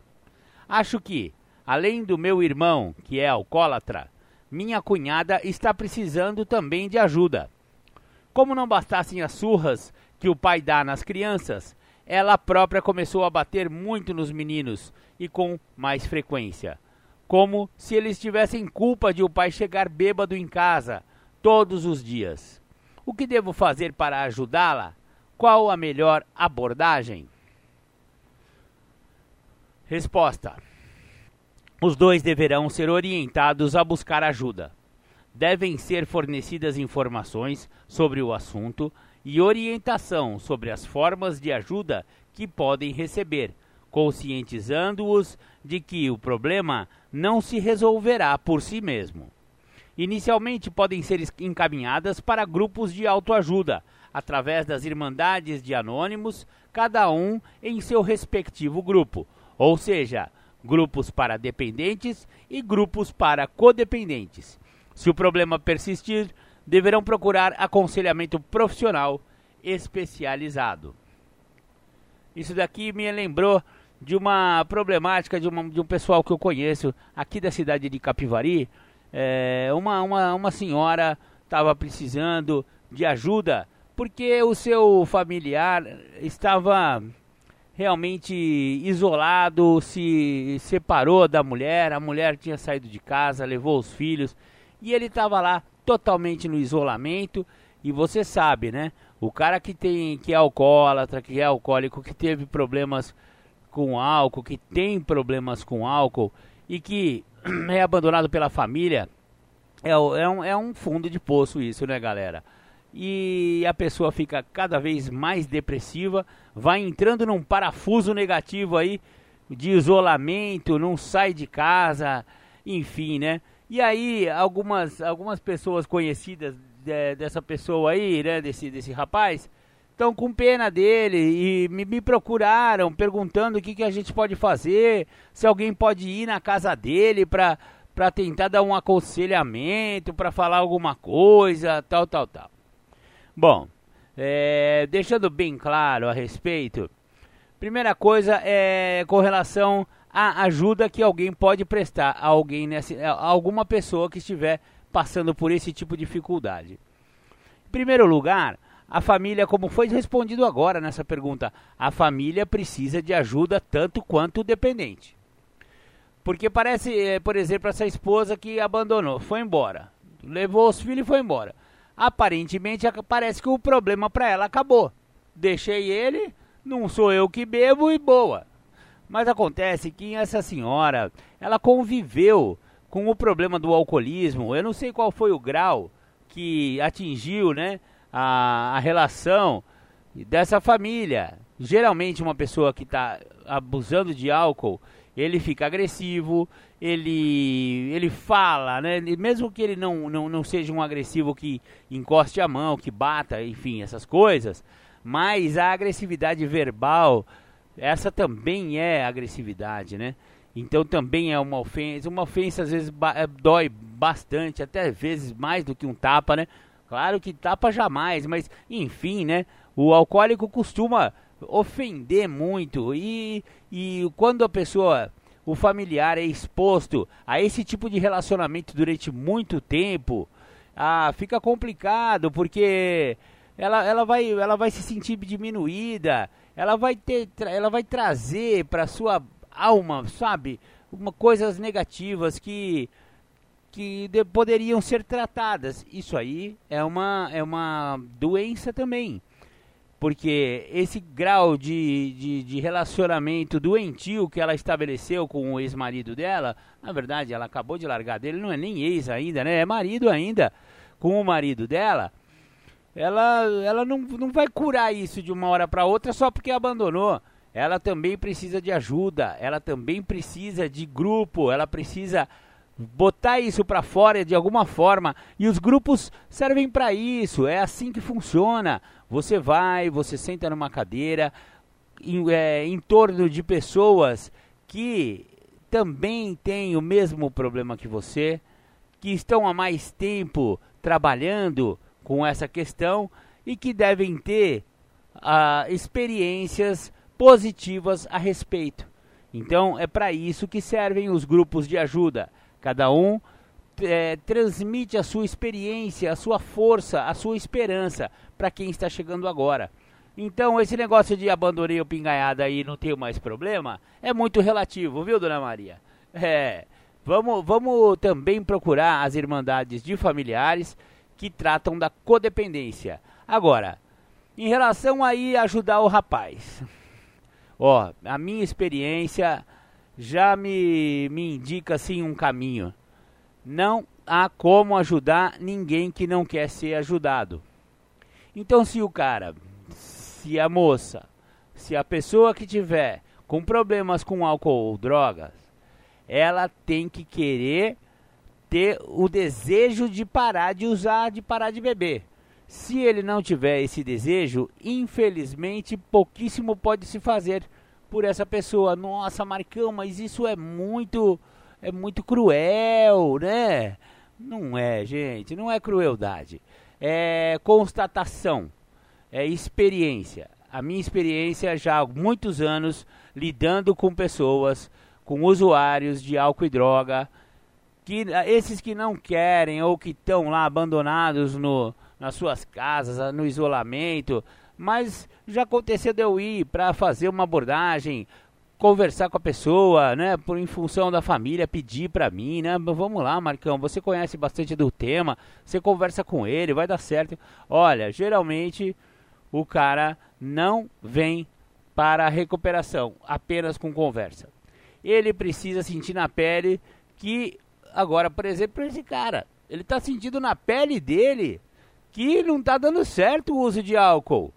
Acho que, além do meu irmão, que é alcoólatra, minha cunhada está precisando também de ajuda. Como não bastassem as surras que o pai dá nas crianças, ela própria começou a bater muito nos meninos e com mais frequência. Como se eles tivessem culpa de o pai chegar bêbado em casa todos os dias. O que devo fazer para ajudá-la? Qual a melhor abordagem? Resposta: Os dois deverão ser orientados a buscar ajuda. Devem ser fornecidas informações sobre o assunto e orientação sobre as formas de ajuda que podem receber, conscientizando-os de que o problema não se resolverá por si mesmo. Inicialmente podem ser encaminhadas para grupos de autoajuda, através das Irmandades de Anônimos, cada um em seu respectivo grupo, ou seja, grupos para dependentes e grupos para codependentes. Se o problema persistir, deverão procurar aconselhamento profissional especializado. Isso daqui me lembrou de uma problemática de, uma, de um pessoal que eu conheço aqui da cidade de Capivari. É, uma, uma, uma senhora estava precisando de ajuda porque o seu familiar estava realmente isolado, se separou da mulher, a mulher tinha saído de casa, levou os filhos e ele estava lá totalmente no isolamento. E você sabe, né? O cara que tem que é alcoólatra, que é alcoólico, que teve problemas com álcool, que tem problemas com álcool e que é abandonado pela família, é, é, um, é um fundo de poço isso, né, galera? E a pessoa fica cada vez mais depressiva, vai entrando num parafuso negativo aí de isolamento, não sai de casa, enfim, né? E aí algumas algumas pessoas conhecidas de, dessa pessoa aí, né, desse desse rapaz, estão com pena dele e me, me procuraram perguntando o que, que a gente pode fazer, se alguém pode ir na casa dele para para tentar dar um aconselhamento, para falar alguma coisa, tal, tal, tal. Bom, é, deixando bem claro a respeito, primeira coisa é com relação à ajuda que alguém pode prestar a alguém nessa, a alguma pessoa que estiver passando por esse tipo de dificuldade. Em primeiro lugar, a família, como foi respondido agora nessa pergunta, a família precisa de ajuda tanto quanto o dependente. Porque parece, é, por exemplo, essa esposa que abandonou, foi embora, levou os filhos e foi embora aparentemente parece que o problema para ela acabou. Deixei ele, não sou eu que bebo e boa. Mas acontece que essa senhora, ela conviveu com o problema do alcoolismo. Eu não sei qual foi o grau que atingiu, né, a, a relação dessa família. Geralmente uma pessoa que está abusando de álcool, ele fica agressivo, ele ele fala, né? Mesmo que ele não, não, não seja um agressivo que encoste a mão, que bata, enfim, essas coisas, mas a agressividade verbal, essa também é agressividade, né? Então também é uma ofensa. Uma ofensa às vezes ba é, dói bastante, até vezes mais do que um tapa, né? Claro que tapa jamais, mas enfim, né? O alcoólico costuma ofender muito e, e quando a pessoa o familiar é exposto a esse tipo de relacionamento durante muito tempo, ah, fica complicado porque ela, ela, vai, ela vai se sentir diminuída, ela vai ter, ela vai trazer para sua alma, sabe, uma, coisas negativas que que de, poderiam ser tratadas. Isso aí é uma é uma doença também, porque esse grau de, de, de relacionamento doentio que ela estabeleceu com o ex-marido dela, na verdade ela acabou de largar dele, não é nem ex ainda, né? É marido ainda com o marido dela ela, ela não, não vai curar isso de uma hora para outra só porque abandonou. Ela também precisa de ajuda, ela também precisa de grupo, ela precisa botar isso para fora de alguma forma. E os grupos servem para isso, é assim que funciona. Você vai, você senta numa cadeira em, é, em torno de pessoas que também têm o mesmo problema que você, que estão há mais tempo trabalhando com essa questão e que devem ter uh, experiências positivas a respeito. Então é para isso que servem os grupos de ajuda. Cada um é, transmite a sua experiência, a sua força, a sua esperança para quem está chegando agora. Então esse negócio de abandonei o pingaiada aí não tenho mais problema é muito relativo, viu, dona Maria? É, vamos, vamos também procurar as irmandades de familiares que tratam da codependência. Agora, em relação aí a ajudar o rapaz, ó, a minha experiência já me, me indica assim um caminho. Não há como ajudar ninguém que não quer ser ajudado. Então, se o cara, se a moça, se a pessoa que tiver com problemas com álcool ou drogas, ela tem que querer ter o desejo de parar de usar, de parar de beber. Se ele não tiver esse desejo, infelizmente pouquíssimo pode se fazer por essa pessoa. Nossa, Marcão, mas isso é muito é muito cruel, né? Não é, gente, não é crueldade. É constatação, é experiência. A minha experiência já há muitos anos lidando com pessoas, com usuários de álcool e droga, que ah, esses que não querem ou que estão lá abandonados no, nas suas casas, ah, no isolamento, mas já aconteceu de eu ir para fazer uma abordagem, conversar com a pessoa, né, por em função da família, pedir para mim, né, vamos lá, Marcão, você conhece bastante do tema, você conversa com ele, vai dar certo. Olha, geralmente o cara não vem para a recuperação apenas com conversa. Ele precisa sentir na pele que Agora, por exemplo, esse cara, ele tá sentindo na pele dele que não tá dando certo o uso de álcool.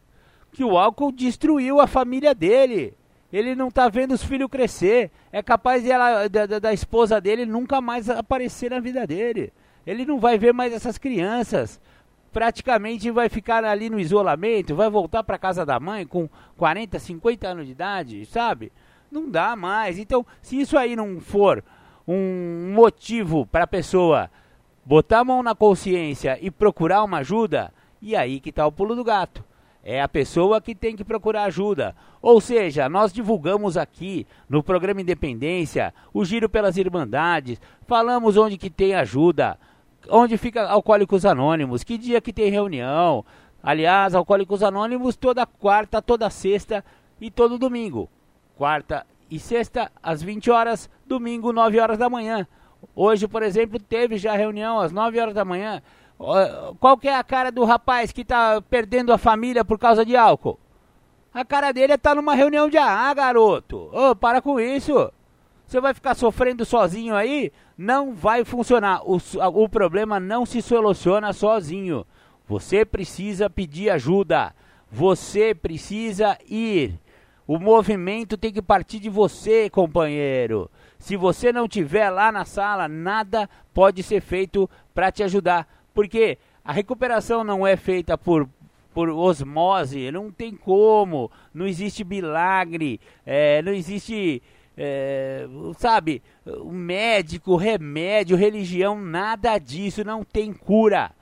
Que o álcool destruiu a família dele. Ele não tá vendo os filhos crescer. É capaz de ela, da, da esposa dele nunca mais aparecer na vida dele. Ele não vai ver mais essas crianças praticamente vai ficar ali no isolamento, vai voltar para casa da mãe com 40, 50 anos de idade, sabe? Não dá mais. Então, se isso aí não for um motivo para a pessoa botar a mão na consciência e procurar uma ajuda, e aí que está o pulo do gato. É a pessoa que tem que procurar ajuda. Ou seja, nós divulgamos aqui no programa Independência o giro pelas irmandades, falamos onde que tem ajuda, onde fica Alcoólicos Anônimos, que dia que tem reunião. Aliás, Alcoólicos Anônimos toda quarta, toda sexta e todo domingo. Quarta e sexta às 20 horas, domingo 9 horas da manhã. Hoje, por exemplo, teve já reunião às 9 horas da manhã. Qual que é a cara do rapaz que está perdendo a família por causa de álcool? A cara dele é tá numa reunião de ah, garoto. Ô, oh, para com isso. Você vai ficar sofrendo sozinho aí? Não vai funcionar. O, o problema não se soluciona sozinho. Você precisa pedir ajuda. Você precisa ir. O movimento tem que partir de você, companheiro. Se você não tiver lá na sala, nada pode ser feito para te ajudar, porque a recuperação não é feita por por osmose, não tem como, não existe milagre, é, não existe, é, sabe, médico, remédio, religião, nada disso, não tem cura.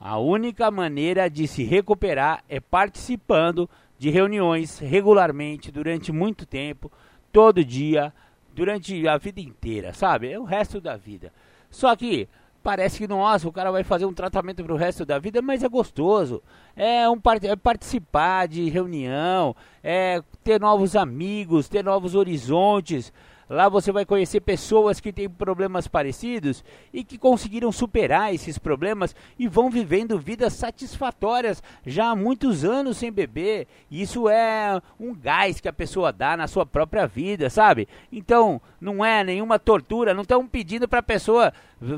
A única maneira de se recuperar é participando de reuniões regularmente durante muito tempo, todo dia, durante a vida inteira, sabe? É o resto da vida. Só que parece que, nossa, o cara vai fazer um tratamento para o resto da vida, mas é gostoso. É, um, é participar de reunião, é ter novos amigos, ter novos horizontes. Lá você vai conhecer pessoas que têm problemas parecidos e que conseguiram superar esses problemas e vão vivendo vidas satisfatórias já há muitos anos sem beber. Isso é um gás que a pessoa dá na sua própria vida, sabe? Então, não é nenhuma tortura, não estão pedindo para a pessoa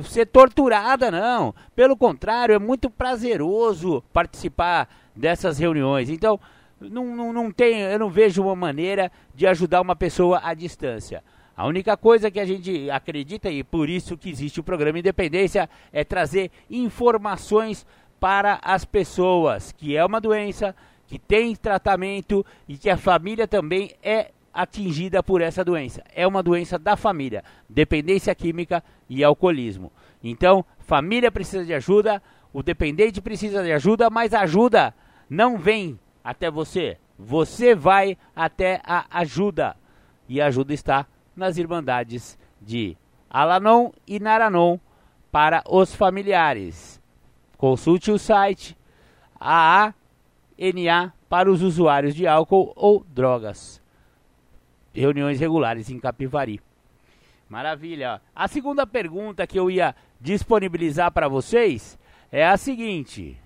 ser torturada, não. Pelo contrário, é muito prazeroso participar dessas reuniões. Então, não, não, não tem, eu não vejo uma maneira de ajudar uma pessoa à distância. A única coisa que a gente acredita, e por isso que existe o programa Independência, é trazer informações para as pessoas, que é uma doença, que tem tratamento e que a família também é atingida por essa doença. É uma doença da família, dependência química e alcoolismo. Então, família precisa de ajuda, o dependente precisa de ajuda, mas a ajuda não vem até você. Você vai até a ajuda. E a ajuda está nas Irmandades de Alanon e Naranon para os familiares. Consulte o site AANA para os usuários de álcool ou drogas. Reuniões regulares em Capivari. Maravilha. A segunda pergunta que eu ia disponibilizar para vocês é a seguinte: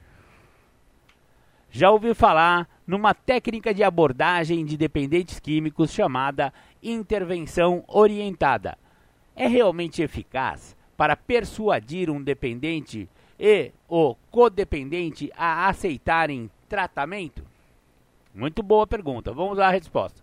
Já ouviu falar numa técnica de abordagem de dependentes químicos chamada intervenção orientada. É realmente eficaz para persuadir um dependente e o codependente a aceitarem tratamento? Muito boa pergunta. Vamos à resposta.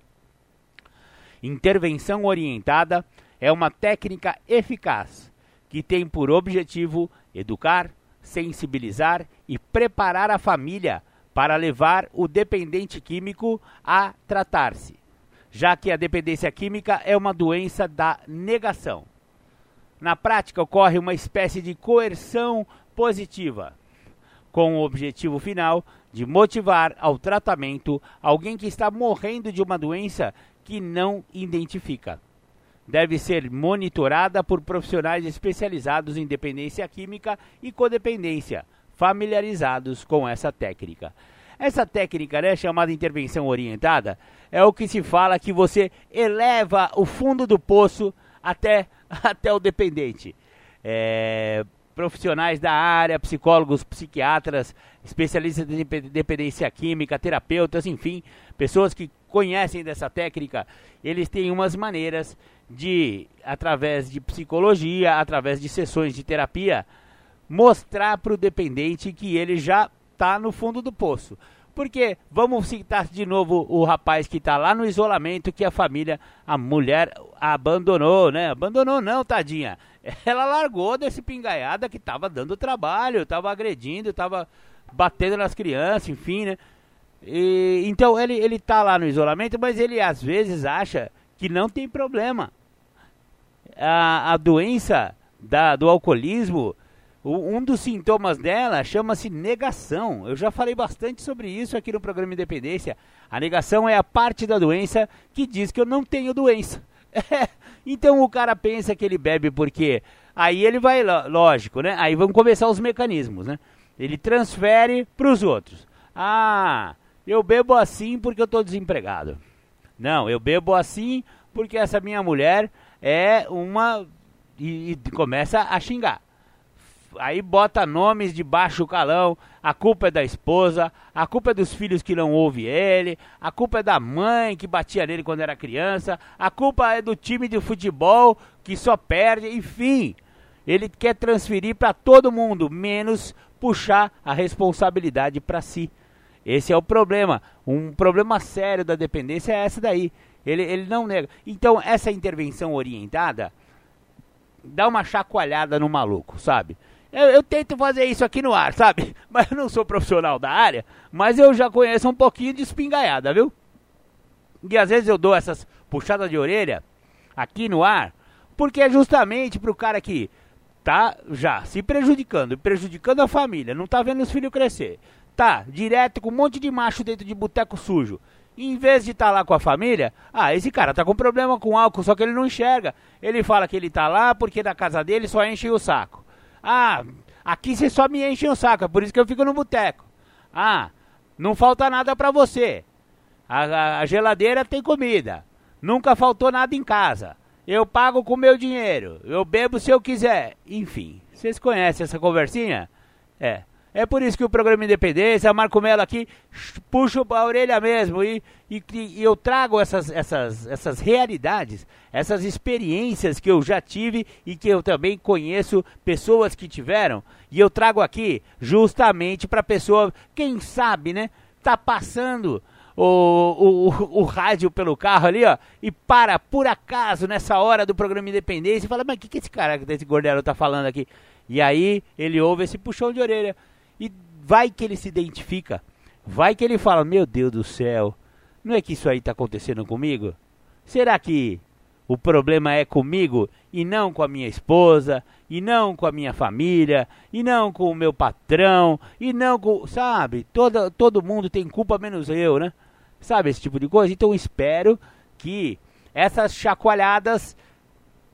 Intervenção orientada é uma técnica eficaz que tem por objetivo educar, sensibilizar e preparar a família para levar o dependente químico a tratar-se já que a dependência química é uma doença da negação. Na prática, ocorre uma espécie de coerção positiva, com o objetivo final de motivar ao tratamento alguém que está morrendo de uma doença que não identifica. Deve ser monitorada por profissionais especializados em dependência química e codependência, familiarizados com essa técnica. Essa técnica, né, chamada intervenção orientada, é o que se fala que você eleva o fundo do poço até, até o dependente. É, profissionais da área, psicólogos, psiquiatras, especialistas de dependência química, terapeutas, enfim, pessoas que conhecem dessa técnica, eles têm umas maneiras de, através de psicologia, através de sessões de terapia, mostrar para o dependente que ele já está no fundo do poço. Porque vamos citar de novo o rapaz que está lá no isolamento, que a família, a mulher abandonou, né? Abandonou não, tadinha. Ela largou desse pingaiada que estava dando trabalho, estava agredindo, estava batendo nas crianças, enfim, né? E, então ele, ele tá lá no isolamento, mas ele às vezes acha que não tem problema. A, a doença da, do alcoolismo um dos sintomas dela chama-se negação. Eu já falei bastante sobre isso aqui no programa Independência. A negação é a parte da doença que diz que eu não tenho doença. então o cara pensa que ele bebe porque aí ele vai, lógico, né? Aí vão começar os mecanismos, né? Ele transfere para os outros. Ah, eu bebo assim porque eu estou desempregado. Não, eu bebo assim porque essa minha mulher é uma e, e começa a xingar aí bota nomes de baixo calão, a culpa é da esposa, a culpa é dos filhos que não ouvem ele, a culpa é da mãe que batia nele quando era criança, a culpa é do time de futebol que só perde, enfim. Ele quer transferir para todo mundo, menos puxar a responsabilidade para si. Esse é o problema. Um problema sério da dependência é essa daí. Ele, ele não nega. Então, essa intervenção orientada dá uma chacoalhada no maluco, sabe? Eu, eu, tento fazer isso aqui no ar, sabe? Mas eu não sou profissional da área, mas eu já conheço um pouquinho de espingaiada, viu? E às vezes eu dou essas puxadas de orelha aqui no ar, porque é justamente pro cara que tá já se prejudicando, prejudicando a família, não tá vendo os filhos crescer, tá direto com um monte de macho dentro de boteco sujo. Em vez de estar tá lá com a família, ah, esse cara tá com problema com álcool, só que ele não enxerga. Ele fala que ele tá lá porque na casa dele só enche o saco. Ah, aqui você só me enche o saco, é por isso que eu fico no boteco. Ah, não falta nada para você. A, a, a geladeira tem comida. Nunca faltou nada em casa. Eu pago com meu dinheiro. Eu bebo se eu quiser. Enfim, vocês conhecem essa conversinha? É. É por isso que o programa Independência, Marco Melo aqui, puxo a orelha mesmo e, e, e, eu trago essas, essas, essas realidades, essas experiências que eu já tive e que eu também conheço pessoas que tiveram. E eu trago aqui justamente para pessoa, quem sabe, né? Tá passando o, o, o, rádio pelo carro ali, ó, e para por acaso nessa hora do programa Independência e fala: Mas o que, que esse cara desse gordelo tá falando aqui? E aí ele ouve esse puxão de orelha. E vai que ele se identifica. Vai que ele fala: Meu Deus do céu, não é que isso aí está acontecendo comigo? Será que o problema é comigo e não com a minha esposa, e não com a minha família, e não com o meu patrão, e não com. Sabe? Todo, todo mundo tem culpa menos eu, né? Sabe esse tipo de coisa? Então espero que essas chacoalhadas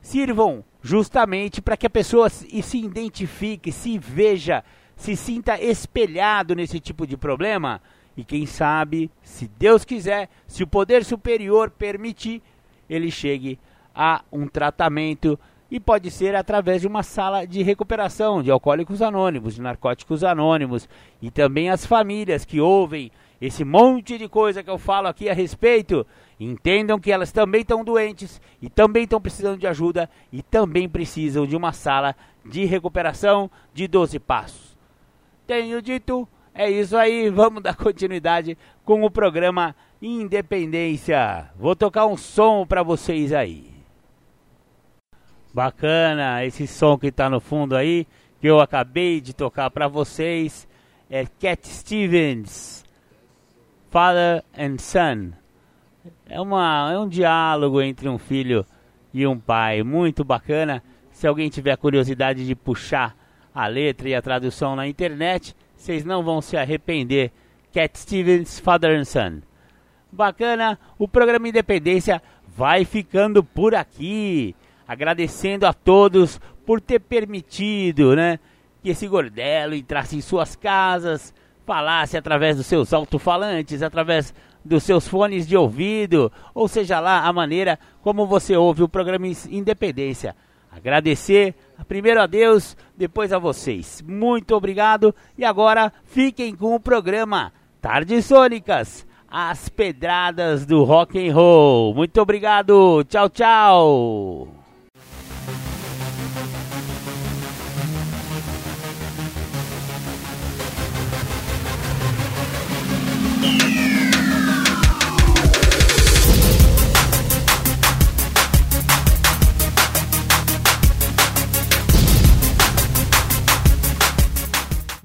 sirvam justamente para que a pessoa se identifique, se veja se sinta espelhado nesse tipo de problema e quem sabe, se Deus quiser, se o poder superior permitir, ele chegue a um tratamento e pode ser através de uma sala de recuperação de alcoólicos anônimos, de narcóticos anônimos e também as famílias que ouvem esse monte de coisa que eu falo aqui a respeito, entendam que elas também estão doentes e também estão precisando de ajuda e também precisam de uma sala de recuperação de 12 passos. Tenho dito, é isso aí, vamos dar continuidade com o programa Independência. Vou tocar um som para vocês aí. Bacana, esse som que tá no fundo aí, que eu acabei de tocar para vocês, é Cat Stevens, Father and Son. É, uma, é um diálogo entre um filho e um pai, muito bacana. Se alguém tiver curiosidade de puxar a letra e a tradução na internet, vocês não vão se arrepender. Cat Stevens, Father and Son. Bacana, o programa Independência vai ficando por aqui. Agradecendo a todos por ter permitido, né, que esse gordelo entrasse em suas casas, falasse através dos seus alto-falantes, através dos seus fones de ouvido, ou seja lá a maneira como você ouve o programa Independência. Agradecer primeiro a Deus, depois a vocês. Muito obrigado e agora fiquem com o programa Tardes Sônicas, as pedradas do rock and roll. Muito obrigado. Tchau, tchau.